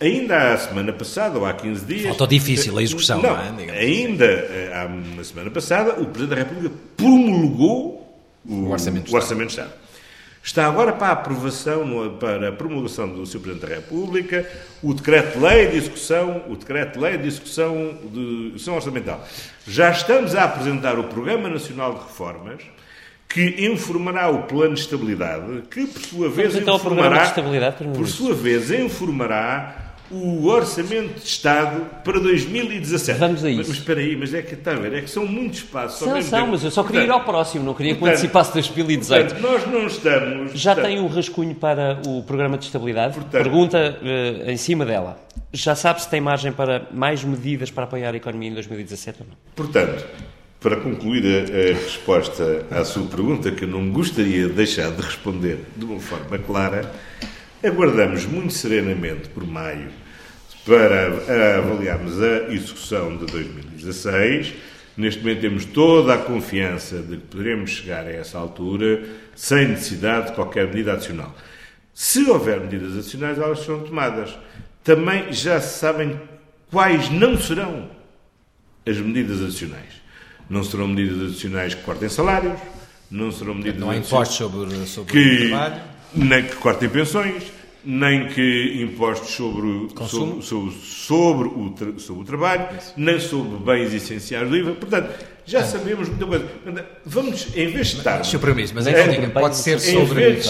B: Ainda a semana passada, ou há 15 dias.
A: Faltou difícil a execução, não é? Digamos
B: Ainda eh, há uma semana passada, o Presidente da República promulgou o,
A: O Orçamento
B: o Orçamento de Estado. Está agora para a aprovação, para a promulgação do Sr. Presidente da República, o decreto-lei de execução, o decreto-lei de execução de execução orçamental. Já estamos a apresentar o Programa Nacional de Reformas, que informará o plano de estabilidade, que por sua vez
C: então
B: informará, por sua vez informará o Orçamento de Estado para 2017.
C: Vamos a isso.
B: Mas, mas espera aí, mas é que ver, é que são muitos passos.
C: São, são, mas eu só queria portanto, ir ao próximo, não queria que antecipasse 2018.
B: Portanto, nós não estamos...
C: Já portanto, tem um rascunho para o Programa de Estabilidade? Pergunta uh, em cima dela. Já sabe se tem margem para mais medidas para apoiar a economia em 2017 ou não?
B: Portanto, para concluir a, a, resposta à sua pergunta, que eu não gostaria de deixar de responder de uma forma clara, aguardamos muito serenamente por maio para avaliarmos a execução de 2016. Neste momento temos toda a confiança de que poderemos chegar a essa altura sem necessidade de qualquer medida adicional. Se houver medidas adicionais, elas serão tomadas. Também já se sabem quais não serão as medidas adicionais. Não serão medidas adicionais que cortem salários, não serão medidas
A: Não há impostos sobre, sobre
B: que,
A: o trabalho.
B: Nem que cortem pensões, nem que impostos sobre, sobre, sobre, sobre, o, sobre o trabalho, nem sobre bens essenciais do IVA. Portanto, já sabemos muita coisa. Vamos, em vez de estarmos...
A: Primeiro, mas é, é, pode ser sobre...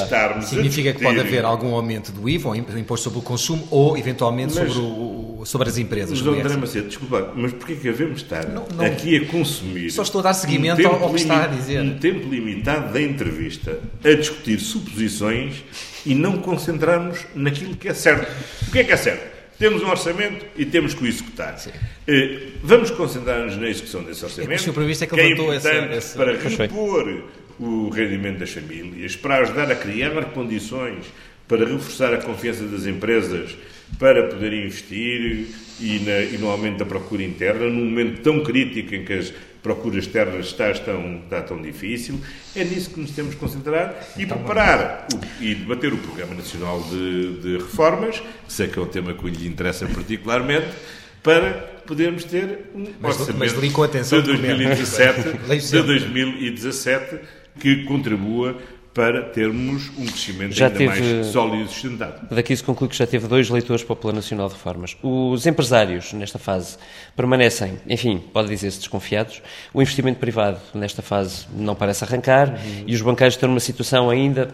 A: significa que pode haver algum aumento do IVA, ou imposto sobre o consumo, ou eventualmente mas, sobre, o, sobre as empresas.
B: Mas, André Macedo, desculpa, mas porquê que devemos estar não, não, aqui a consumir...
A: Só estou a dar seguimento um ao que está a dizer.
B: Um tempo limitado da entrevista a discutir suposições e não concentrarmos naquilo que é certo. O que é que é certo? Temos um orçamento e temos que o executar. Sim. Eh, vamos concentrar-nos na execução desse orçamento.
A: O previsto é que,
B: que é
A: importante
B: essa, essa... para repor o rendimento das famílias, para ajudar a criar condições para reforçar a confiança das empresas para poder investir e, na, e no aumento da procura interna, num momento tão crítico em que as procuras externas está tão, está tão difícil. É nisso que nos temos que concentrar e então, preparar o, e debater o Programa Nacional de, de Reformas, que sei que é um tema que lhe interessa particularmente, para podermos ter um
A: mas, orçamento mas
B: de 2017, <laughs> de 2017 que contribua para termos um crescimento já ainda teve, mais sólido e sustentado.
C: Daqui se conclui que já teve dois leitores para o Plano Nacional de Reformas. Os empresários, nesta fase, permanecem, enfim, pode dizer-se desconfiados. O investimento privado, nesta fase, não parece arrancar uhum. e os banqueiros estão numa situação ainda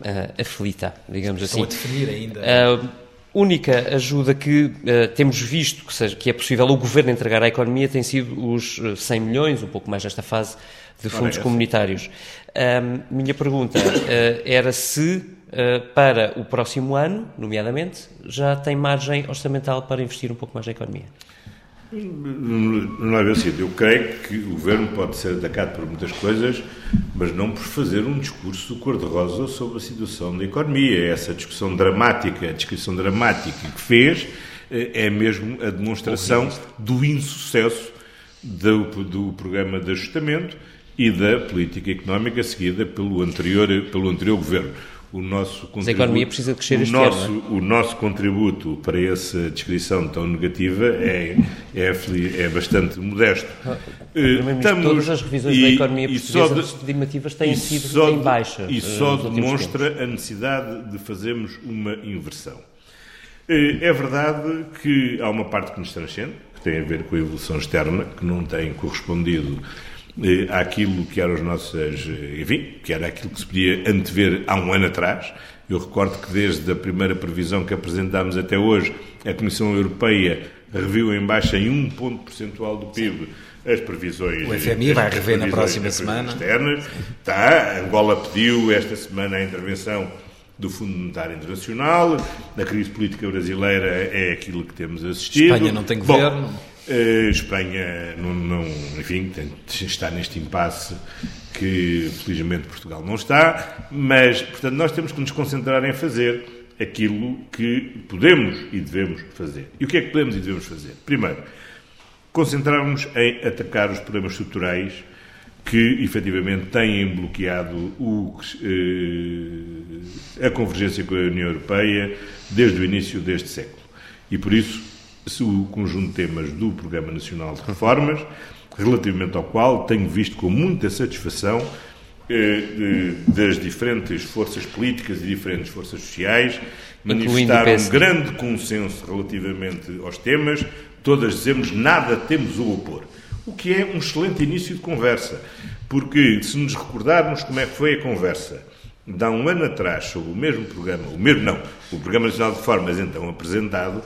C: uh, aflita, digamos
A: estão
C: assim.
A: Estão a definir ainda.
C: Uh, única ajuda que uh, temos visto que, seja, que é possível o Governo entregar à economia tem sido os 100 milhões, um pouco mais nesta fase, de fundos comunitários. Um, minha pergunta uh, era se uh, para o próximo ano, nomeadamente, já tem margem orçamental para investir um pouco mais na economia.
B: Não é assim. Eu creio que o governo pode ser atacado por muitas coisas, mas não por fazer um discurso cor-de-rosa sobre a situação da economia. Essa discussão dramática, a descrição dramática que fez, eh, é mesmo a demonstração do insucesso do, do programa de ajustamento e da política económica seguida pelo anterior, pelo anterior governo.
C: O nosso Mas a economia precisa crescer
B: o
C: este
B: nosso,
C: ano,
B: é? O nosso contributo para essa descrição tão negativa é, é, é bastante modesto.
C: Ah, Estamos, todas as revisões e, da economia portuguesa de, estimativas têm sido em baixa.
B: E só demonstra a necessidade de fazermos uma inversão. Eh, é verdade que há uma parte que nos transcende, que tem a ver com a evolução externa, que não tem correspondido eh, àquilo que eram as nossas, eh, enfim, que era aquilo que se podia antever há um ano atrás. Eu recordo que desde a primeira previsão que apresentámos até hoje, a Comissão Europeia reviu em baixa em um ponto percentual do PIB as previsões.
A: O FMI vai rever na próxima semana.
B: Externas. Está, Angola pediu esta semana a intervenção do Fundo Monetário Internacional, a crise política brasileira é aquilo que temos assistido.
A: Espanha não tem governo. Bom,
B: Uh, Espanha, não, não, enfim, está neste impasse que felizmente Portugal não está, mas, portanto, nós temos que nos concentrar em fazer aquilo que podemos e devemos fazer. E o que é que podemos e devemos fazer? Primeiro, concentrarmos em atacar os problemas estruturais que efetivamente têm bloqueado o, eh, a convergência com a União Europeia desde o início deste século. E por isso o conjunto de temas do Programa Nacional de Reformas, relativamente ao qual tenho visto com muita satisfação eh, das diferentes forças políticas e diferentes forças sociais manifestaram um grande consenso relativamente aos temas. Todas dizemos nada temos a opor. O que é um excelente início de conversa, porque se nos recordarmos como é que foi a conversa de há um ano atrás sobre o mesmo programa, o mesmo não, o Programa Nacional de Reformas então apresentado,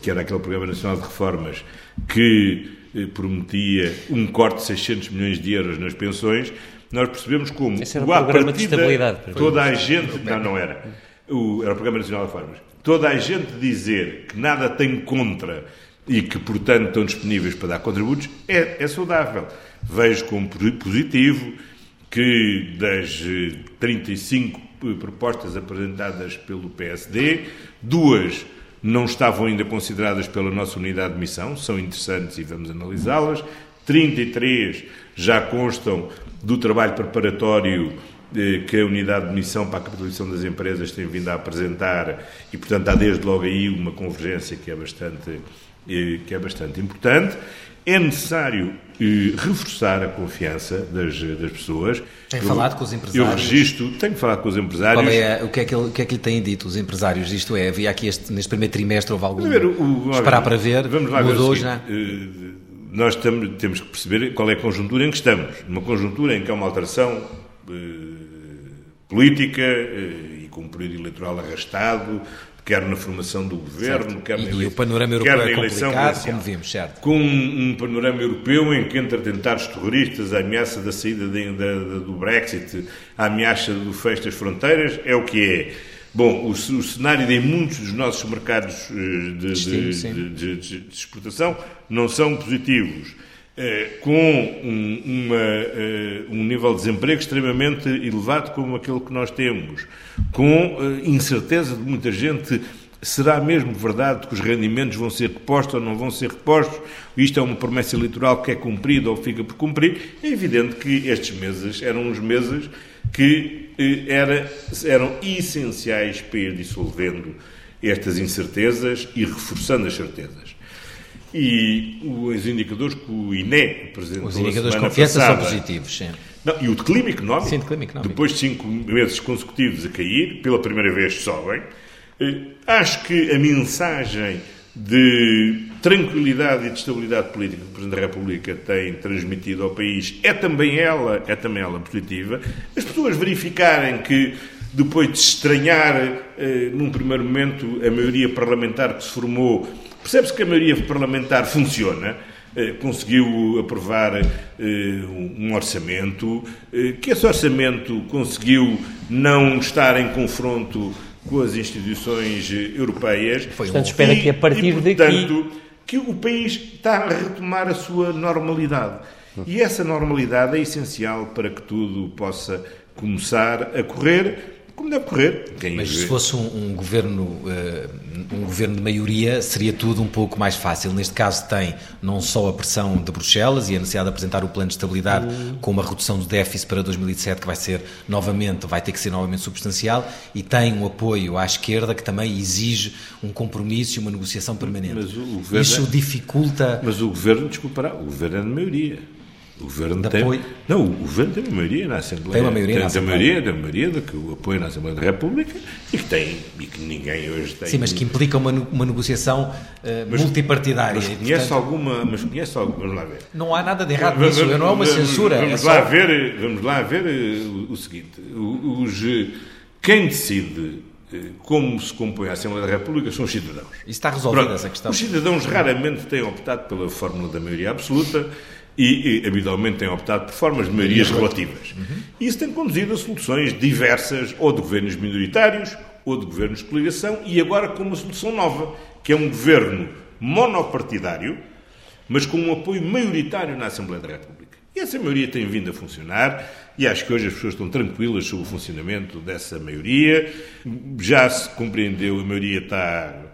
B: que era aquele Programa Nacional de Reformas que eh, prometia um corte de 600 milhões de euros nas pensões, nós percebemos como
C: Esse era o programa de estabilidade.
B: Toda a gente. Não, não era. O, era o Programa Nacional de Reformas. Toda a gente dizer que nada tem contra e que, portanto, estão disponíveis para dar contributos é, é saudável. Vejo como positivo que das 35 eh, propostas apresentadas pelo PSD, duas não estavam ainda consideradas pela nossa unidade de missão, são interessantes e vamos analisá-las. 33 já constam do trabalho preparatório eh, que a unidade de missão para a capitalização das empresas tem vindo a apresentar e, portanto, há desde logo aí uma convergência que é bastante, que é bastante importante. É necessário eh, reforçar a confiança das, das pessoas.
A: Tem eu, falado com os empresários?
B: Eu registro, tenho falado com os empresários.
A: É, o, que é que ele, o que é que lhe têm dito os empresários? Isto é, havia aqui este, neste primeiro trimestre, houve algum... Ver, o, esperar para ver,
B: vamos lá mudou ver já? nós temos, temos que perceber qual é a conjuntura em que estamos. Numa conjuntura em que há uma alteração eh, política eh, e com um período eleitoral arrastado, quer na formação do governo, certo. quer na,
A: e, e europeu quer na eleição é como vimos, certo.
B: Com um, um, panorama europeu em que entre atentados terroristas, a ameaça da saída de, da, do Brexit, a ameaça do fecho das fronteiras, é o que é. Bom, o, o, cenário de muitos dos nossos mercados eh, de, de, de, de exportação não são positivos. Eh, com um, uma, eh, um, nível de desemprego extremamente elevado como aquele que nós temos, com incerteza de muita gente. Será mesmo verdade que os rendimentos vão ser repostos ou não vão ser repostos? Isto é uma promessa eleitoral que é cumprida ou fica por cumprir? É evidente que estes meses eram uns meses que eh, era, eram essenciais para ir dissolvendo estas incertezas e reforçando as certezas. E os indicadores que o INE apresentou
A: Os indicadores de confiança
B: passada,
A: são positivos, sim.
B: Não, e o de clima económico,
A: sim, de clima económico,
B: depois de cinco meses consecutivos a cair, pela primeira vez sobem, eh, acho que a mensagem de tranquilidade e de estabilidade política que o Presidente da República tem transmitido ao país é também ela, é também ela positiva. As pessoas verificarem que depois de estranhar eh, num primeiro momento a maioria parlamentar que se formou, percebe-se que a maioria parlamentar funciona. Eh, conseguiu aprovar eh, um orçamento, eh, que esse orçamento conseguiu não estar em confronto com as instituições europeias.
C: Foi portanto, espera e, que a partir
B: e, portanto, daqui... que o país está a retomar a sua normalidade. E essa normalidade é essencial para que tudo possa começar a correr como deve correr.
A: Quem Mas se fosse um, um governo, uh, um governo de maioria, seria tudo um pouco mais fácil. Neste caso tem não só a pressão de Bruxelas e a necessidade de apresentar o plano de estabilidade uhum. com uma redução do déficit para 2007 que vai ser novamente, vai ter que ser novamente substancial e tem um apoio à esquerda que também exige um compromisso e uma negociação permanente. Mas o governo, Isso é- dificulta...
B: Mas o governo, desculpará, o governo é de maioria. O governo tem. Apoio. Não, o governo tem uma maioria na Assembleia.
A: Tem uma maioria tem, na Assembleia.
B: Tem maioria, tem maioria de que o apoio na Assembleia da República e que tem e que ninguém hoje tem.
A: Sim, mas que implica uma, uma negociação uh, mas,
B: multipartidária.
A: Mas
B: conhece portanto, alguma. Mas conhece alguma. Vamos lá ver.
A: Não há nada de errado nisso, vamos, não é uma censura.
B: Vamos,
A: é
B: lá,
A: só...
B: ver, vamos lá ver eh, o, seguinte: os, quem decide eh, como se compõe a Assembleia da República são os cidadãos.
A: Isso está resolvida essa questão.
B: Os cidadãos raramente têm optado pela fórmula da maioria absoluta e, e habitualmente têm optado por formas de maiorias relativas. Uhum. Isso tem conduzido a soluções diversas, ou de governos minoritários, ou de governos de coligação, e agora com uma solução nova, que é um governo monopartidário, mas com um apoio maioritário na Assembleia da República. E essa maioria tem vindo a funcionar, e acho que hoje as pessoas estão tranquilas sobre o funcionamento dessa maioria. Já se compreendeu, a maioria está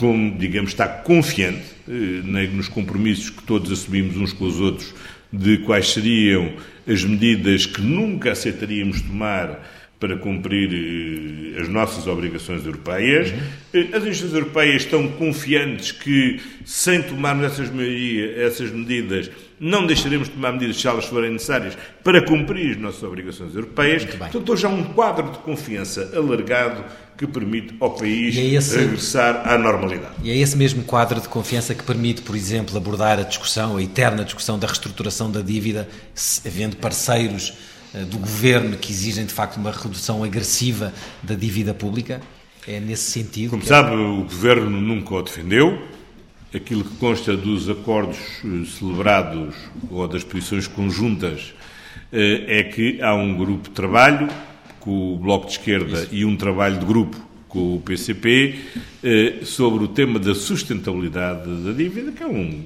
B: como, digamos, está confiante eh, nos compromissos que todos assumimos uns com os outros de quais seriam as medidas que nunca aceitaríamos tomar para cumprir eh, as nossas obrigações europeias. Uhum. As instituições europeias estão confiantes que, sem tomarmos essas, essas medidas, não deixaremos de tomar medidas se elas forem necessárias para cumprir as nossas obrigações europeias. Portanto, hoje há um quadro de confiança alargado que permite ao país é esse, regressar à normalidade.
A: E é esse mesmo quadro de confiança que permite, por exemplo, abordar a discussão, a eterna discussão da reestruturação da dívida, havendo parceiros eh, do governo que exigem de facto uma redução agressiva da dívida pública? É nesse sentido?
B: Como sabe, o governo nunca o defendeu. Aquilo que consta dos acordos eh, celebrados ou das posições conjuntas eh, é que há um grupo de trabalho com o Bloco de Esquerda Isso. e um trabalho de grupo com o PCP sobre o tema da sustentabilidade da dívida, que é um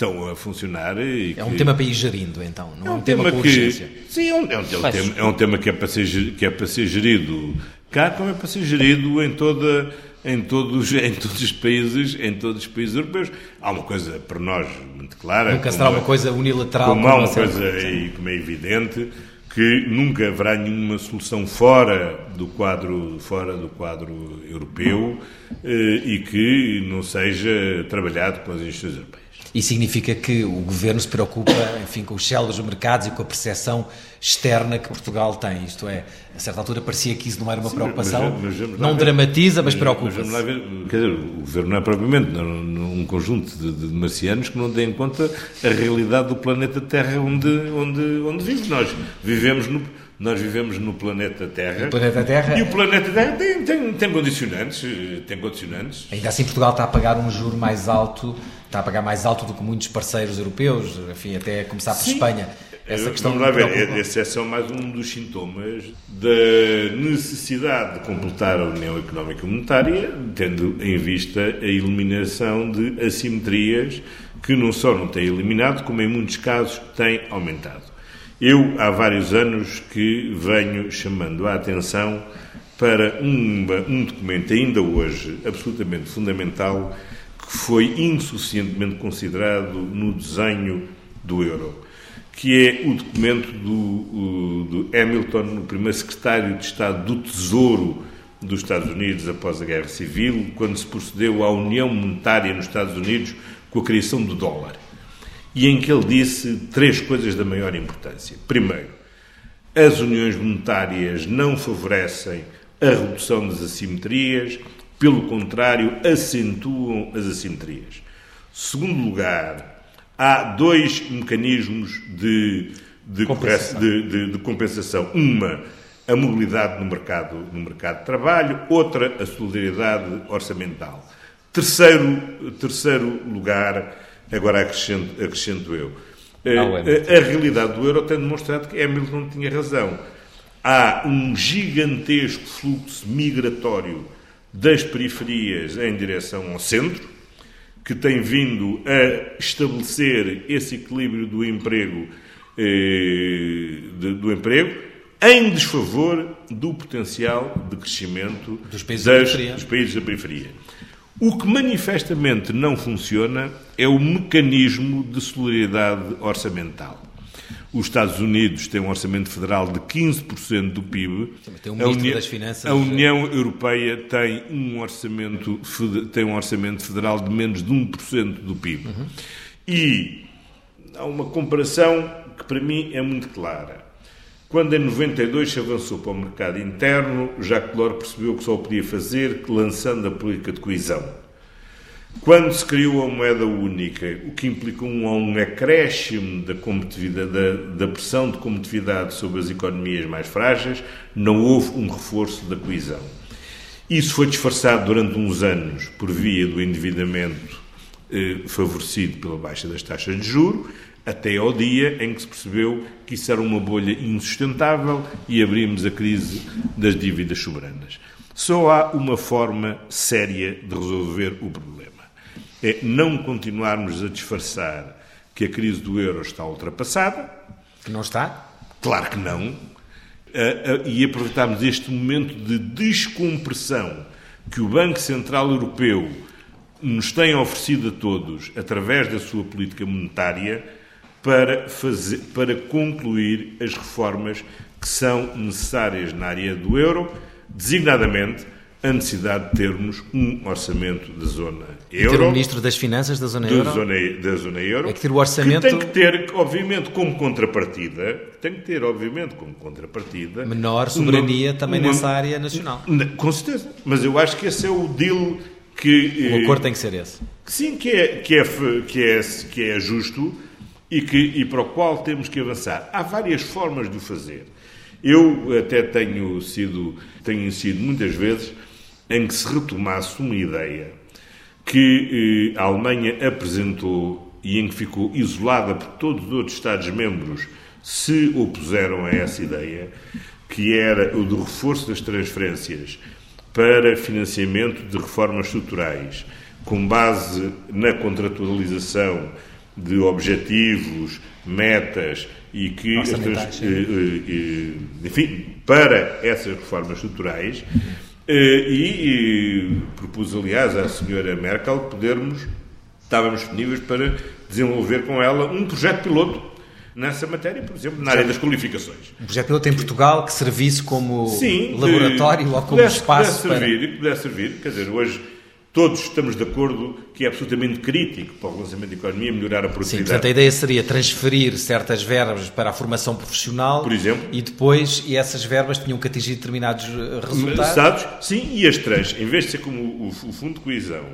B: estão a funcionar.
A: é que... um tema para ir gerindo, então, não é um, um tema, tema que.
B: Sim, é um, é, um, tema, é um tema que é, para ser, que é para ser gerido cá, como é para ser gerido em toda em todos, <laughs> em todos os países, em todos os países europeus. Há uma coisa para nós muito clara.
A: Nunca será uma coisa unilateral.
B: Como há uma coisa aí, como é evidente que nunca haverá nenhuma solução fora do quadro fora do quadro europeu eh, e que não seja trabalhado com as instituições europeias.
A: E significa que o governo se preocupa, enfim, com os células dos mercados e com a percepção externa que Portugal tem. Isto é, a certa altura parecia que isso não era uma Sim, preocupação. Mas, mas, não dramatiza, mas, mas preocupa-se.
B: Quer dizer, o governo não é propriamente um conjunto de, de, marcianos que não tem em conta a realidade do planeta Terra onde, onde, onde vive. Nós vivemos no nós vivemos no planeta Terra.
A: O planeta Terra.
B: E o planeta Terra tem, tem, tem condicionantes. Tem condicionantes.
A: Ainda assim, Portugal está a pagar um juro mais alto, está a pagar mais alto do que muitos parceiros europeus, enfim, até começar por Sim. Espanha.
B: Essa questão Vamos lá ver, esse é só mais um dos sintomas da necessidade de completar a União Económica e Monetária, tendo em vista a eliminação de assimetrias que não só não têm eliminado, como em muitos casos têm aumentado. Eu, há vários anos que venho chamando a atenção para um, um documento, ainda hoje, absolutamente fundamental, que foi insuficientemente considerado no desenho do euro, que é o documento do, do Hamilton, o primeiro secretário de Estado do Tesouro dos Estados Unidos após a Guerra Civil, quando se procedeu à União Monetária nos Estados Unidos com a criação do dólar e em que ele disse três coisas da maior importância. Primeiro, as uniões monetárias não favorecem a redução das assimetrias, pelo contrário, acentuam as assimetrias. Segundo lugar, há dois mecanismos de, de, compensação. De, de, de compensação. Uma, a mobilidade no mercado, no mercado de trabalho, outra, a solidariedade orçamental. Terceiro, terceiro lugar, Agora acrescento, acrescento eu. Eh, a, a, realidade do euro tem demonstrado que Hamilton tinha razão. Há um gigantesco fluxo migratório das periferias em direção ao centro, que tem vindo a estabelecer esse equilíbrio do emprego, eh, de, do emprego em desfavor do potencial de crescimento
A: dos países, das,
B: dos países da periferia. O que manifestamente não funciona é o mecanismo de solidariedade orçamental. Os Estados Unidos têm um orçamento federal de 15% do PIB.
A: Tem um a, União, das Finanças.
B: a União Europeia tem um, orçamento, tem um orçamento federal de menos de 1% do PIB. Uhum. E há uma comparação que para mim é muito clara. Quando em 92 se avançou para o mercado interno, Jacques Delors percebeu que só o podia fazer lançando a política de coesão. Quando se criou a moeda única, o que implicou um, acréscimo da, da, da pressão de competitividade sobre as economias mais frágeis, não houve um reforço da coesão. Isso foi disfarçado durante uns anos por via do endividamento eh, favorecido pela baixa das taxas de juro, até ao dia em que se percebeu que isso era uma bolha insustentável e abrimos a crise das dívidas soberanas. Só há uma forma séria de resolver o problema. É não continuarmos a disfarçar que a crise do euro está ultrapassada.
A: Que não está?
B: Claro que não. E aproveitarmos este momento de descompressão que o Banco Central Europeu nos tem oferecido a todos através da sua política monetária para, fazer, para concluir as reformas que são necessárias na área do euro, designadamente a necessidade de termos um orçamento da zona euro.
A: ter o Ministro das Finanças da zona
B: da
A: euro.
B: Zona, da zona euro.
A: É que ter o orçamento.
B: Que tem que ter, obviamente, como contrapartida, tem que ter, obviamente, como contrapartida.
A: Menor soberania
B: uma,
A: também
B: uma,
A: nessa área nacional.
B: Com certeza. Mas eu acho que esse é o deal que.
A: O acordo tem que ser esse.
B: Sim, que é, que é, que é, que é justo e, que, e para o qual temos que avançar. Há várias formas de o fazer. Eu até tenho sido, tenho sido muitas vezes em que se retomasse uma ideia que eh, a Alemanha apresentou e em que ficou isolada por todos os outros Estados-membros se opuseram a essa ideia, que era o do reforço das transferências para financiamento de reformas estruturais, com base na contratualização de objetivos, metas e que,
A: as trans,
B: enfim, para essas reformas estruturais. E, e propus, aliás, à senhora Merkel podermos, estávamos disponíveis para desenvolver com ela um projeto piloto nessa matéria, por exemplo, na área das qualificações.
A: Um projeto piloto em Portugal que servisse como
B: Sim,
A: laboratório ou como
B: pudesse,
A: espaço
B: pudesse servir, para... pudesse servir, quer dizer, hoje todos estamos de acordo que é absolutamente crítico para o relançamento da economia melhorar a produtividade.
A: Sim, portanto a ideia seria transferir certas verbas para a formação profissional
B: por exemplo,
A: e depois e essas verbas tinham que atingir determinados eh, resultados.
B: resultados sim, e as trans, em vez de ser como o, o Fundo de Coesão,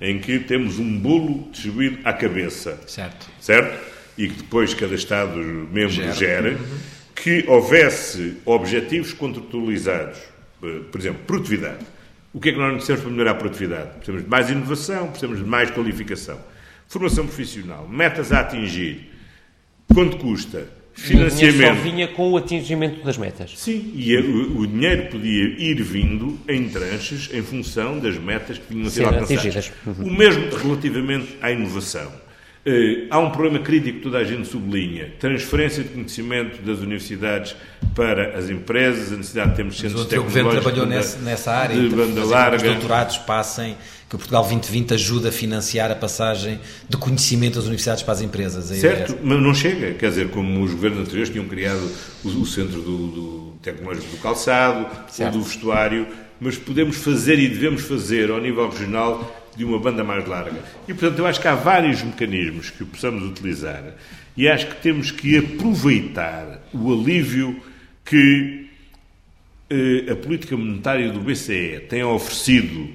B: em que temos um bolo distribuído à cabeça,
A: certo?
B: certo? E que depois cada Estado-membro gera, gera uhum. que houvesse objetivos contratualizados, eh, por exemplo, produtividade, o que é que nós precisamos para melhorar a produtividade? Precisamos de mais inovação, precisamos de mais qualificação. Formação profissional, metas a atingir, quanto custa, financiamento.
C: E só vinha com o atingimento das metas.
B: Sim, e o, o, dinheiro podia ir vindo em tranches em função das metas que vinham a ser alcançadas. Uhum. O mesmo relativamente à inovação. Uh, há um problema crítico que toda a gente sublinha: transferência de conhecimento das universidades para as empresas, a necessidade de termos centros tecnológicos.
A: O governo trabalhou nessa, nessa área,
B: de banda larga.
A: Que os doutorados passem, que o Portugal 2020 ajuda a financiar a passagem de conhecimento das universidades para as empresas.
B: certo, mas não chega. Quer dizer, como os governos anteriores tinham criado o, o centro do, do, tecnológico do calçado, certo. ou do vestuário, mas podemos fazer e devemos fazer ao nível regional de uma banda mais larga. E, portanto, eu acho que há vários mecanismos que possamos utilizar e acho que temos que aproveitar o alívio que eh, a política monetária do BCE tem oferecido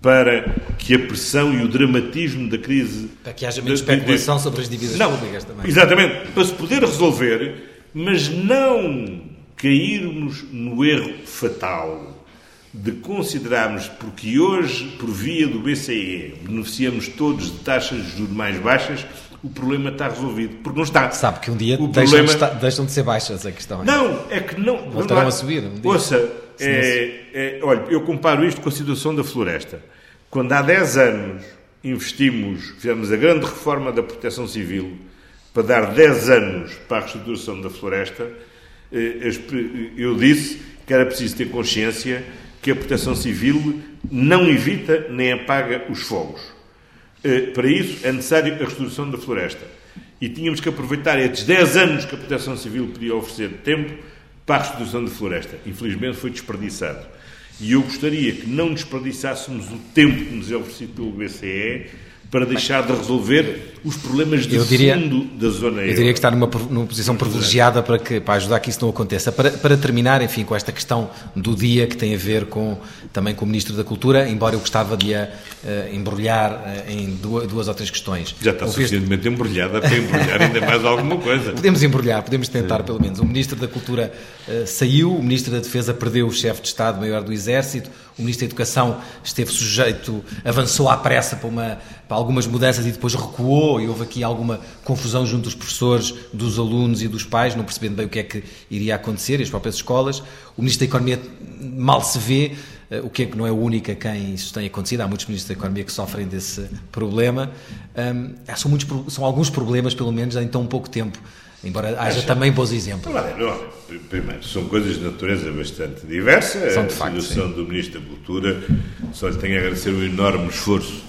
B: para que a pressão e o dramatismo da crise...
A: Para que haja menos especulação sobre as dívidas não, públicas também.
B: Exatamente. Para se poder resolver, mas não cairmos no erro fatal de considerarmos, porque hoje, por via do BCE, beneficiamos todos de taxas de juros mais baixas, o problema está resolvido. Porque não está.
A: Sabe que um dia o deixam, problema... de estar, deixam de ser baixas a questão. É?
B: Não, é que não.
A: Voltarão não a subir. Um dia.
B: Ouça, é, é, olha, eu comparo isto com a situação da floresta. Quando há 10 anos investimos, fizemos a grande reforma da proteção civil para dar 10 anos para a reestruturação da floresta, eh, eu disse que era preciso ter consciência que a Proteção Civil não evita nem apaga os fogos. Eh, para isso é necessário a restauração da floresta. E tínhamos que aproveitar estes 10 anos que a Proteção Civil podia oferecer de tempo para a restauração da floresta. Infelizmente foi desperdiçado. E eu gostaria que não desperdiçássemos o tempo que nos é oferecido pelo BCE para deixar de resolver os problemas de diria, fundo da zona euro.
A: Eu diria que está numa, numa posição privilegiada para, que, para ajudar que isso não aconteça. Para, para terminar, enfim, com esta questão do dia que tem a ver com, também com o Ministro da Cultura, embora eu gostava de a uh, embrulhar uh, em duas, duas, ou três questões.
B: Já está Ouviste... suficientemente embrulhada para embrulhar ainda mais alguma coisa. <laughs>
A: Podemos embrulhar, podemos tentar Sim. pelo menos. O Ministro da Cultura uh, saiu, o Ministro da Defesa perdeu o chefe de Estado-Maior do Exército, o Ministro da Educação esteve sujeito, avançou à pressa para, uma, para algumas mudanças e depois recuou e houve aqui alguma confusão junto dos professores, dos alunos e dos pais, não percebendo bem o que é que iria acontecer, e as próprias escolas. O Ministro da Economia mal se vê, eh, o que é que não é o único a quem isso tem acontecido, há muitos Ministros da Economia que sofrem desse problema. Um, são, muitos, são alguns problemas, pelo menos, em tão pouco tempo. Embora haja também bons exemplos.
B: Primeiro, são coisas de natureza bastante diversa.
A: São de facto,
B: a situação
A: sim.
B: do Ministro da Cultura, só lhe tenho a agradecer o enorme esforço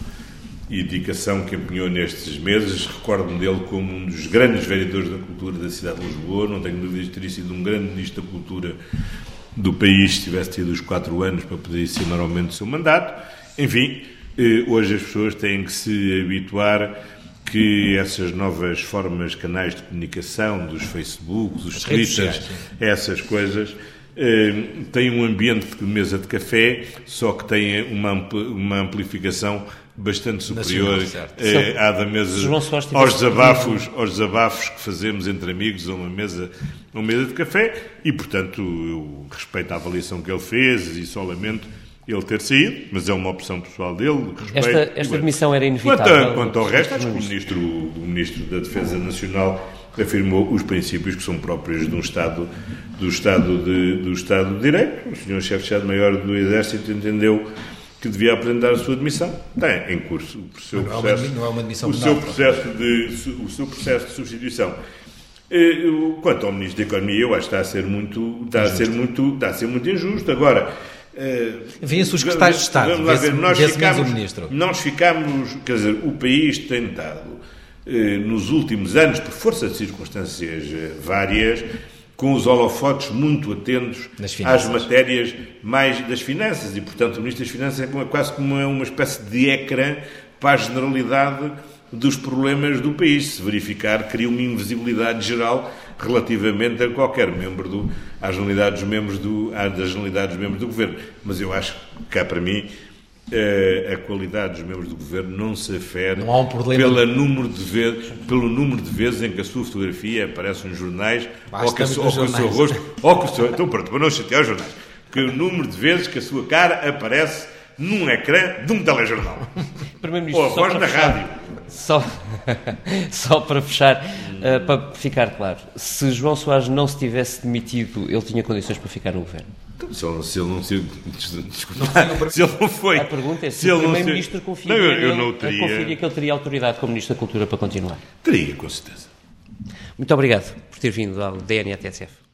B: e dedicação que empenhou nestes meses. Recordo-me dele como um dos grandes vereadores da cultura da cidade de Lisboa. Não tenho dúvidas de ter sido um grande ministro da cultura do país se tivesse tido os quatro anos para poder ensinar normalmente o seu mandato. Enfim, eh, hoje as pessoas têm que se habituar que essas novas formas, canais de comunicação, dos Facebooks, dos Twitters, essas coisas, eh, têm um ambiente de mesa de café, só que têm uma, uma amplificação bastante superior eh, à da mesa aos desabafos, aos desabafos que fazemos entre amigos a uma mesa, uma mesa de café. E, portanto, eu respeito a avaliação que ele fez e só lamento ele ter saído, mas é uma opção pessoal dele.
C: Respeito, esta, esta demissão era inevitável.
B: Quanto, quanto ao resto, acho que o ministro, o ministro da Defesa Nacional afirmou os princípios que são próprios de um Estado, do, Estado de, do Estado de Direito. O senhor chefe de Estado-Maior do Exército entendeu que devia apresentar a sua demissão. Tem em curso o seu processo,
A: não é uma demissão
B: o seu processo de o seu processo de substituição. Quanto ao Ministro da Economia, eu acho que está a ser muito, está a ser muito, está a ser muito injusto. Agora,
A: Vêm-se os secretários de Estado, vamos lá ver,
B: nós ficamos, nós ficamos, quer dizer, o país tem dado, nos últimos anos, por força de circunstâncias eh, várias, com os holofotes muito atentos às matérias mais das finanças e, portanto, o Ministro das Finanças é quase como uma espécie de ecrã para a generalidade dos problemas do país. Se verificar, cria uma invisibilidade geral relativamente a qualquer membro do, às dos membros do, às dos membros do governo. Mas eu acho que cá para mim eh, a qualidade dos membros do governo não se afere
A: não há um problema
B: pela número de vezes, pelo número de vezes em que a sua fotografia aparece nos jornais ou que, ou que o seu rosto ou que o seu, então pronto, para não chatear os jornais que o número de vezes que a sua cara aparece num ecrã de um telejornal ou a voz na fechar, rádio
C: só, <laughs> só para fechar uh, para ficar claro se João Soares não se tivesse demitido ele tinha condições para ficar no governo
B: então, se, ele, se ele não se. Desculpa, se ele não foi.
C: A pergunta é se, se o Primeiro-Ministro confia, não, eu, eu não teria... confia que ele teria autoridade como Ministro da Cultura para continuar.
B: Teria, com certeza.
C: Muito obrigado por ter vindo ao DNA TSF.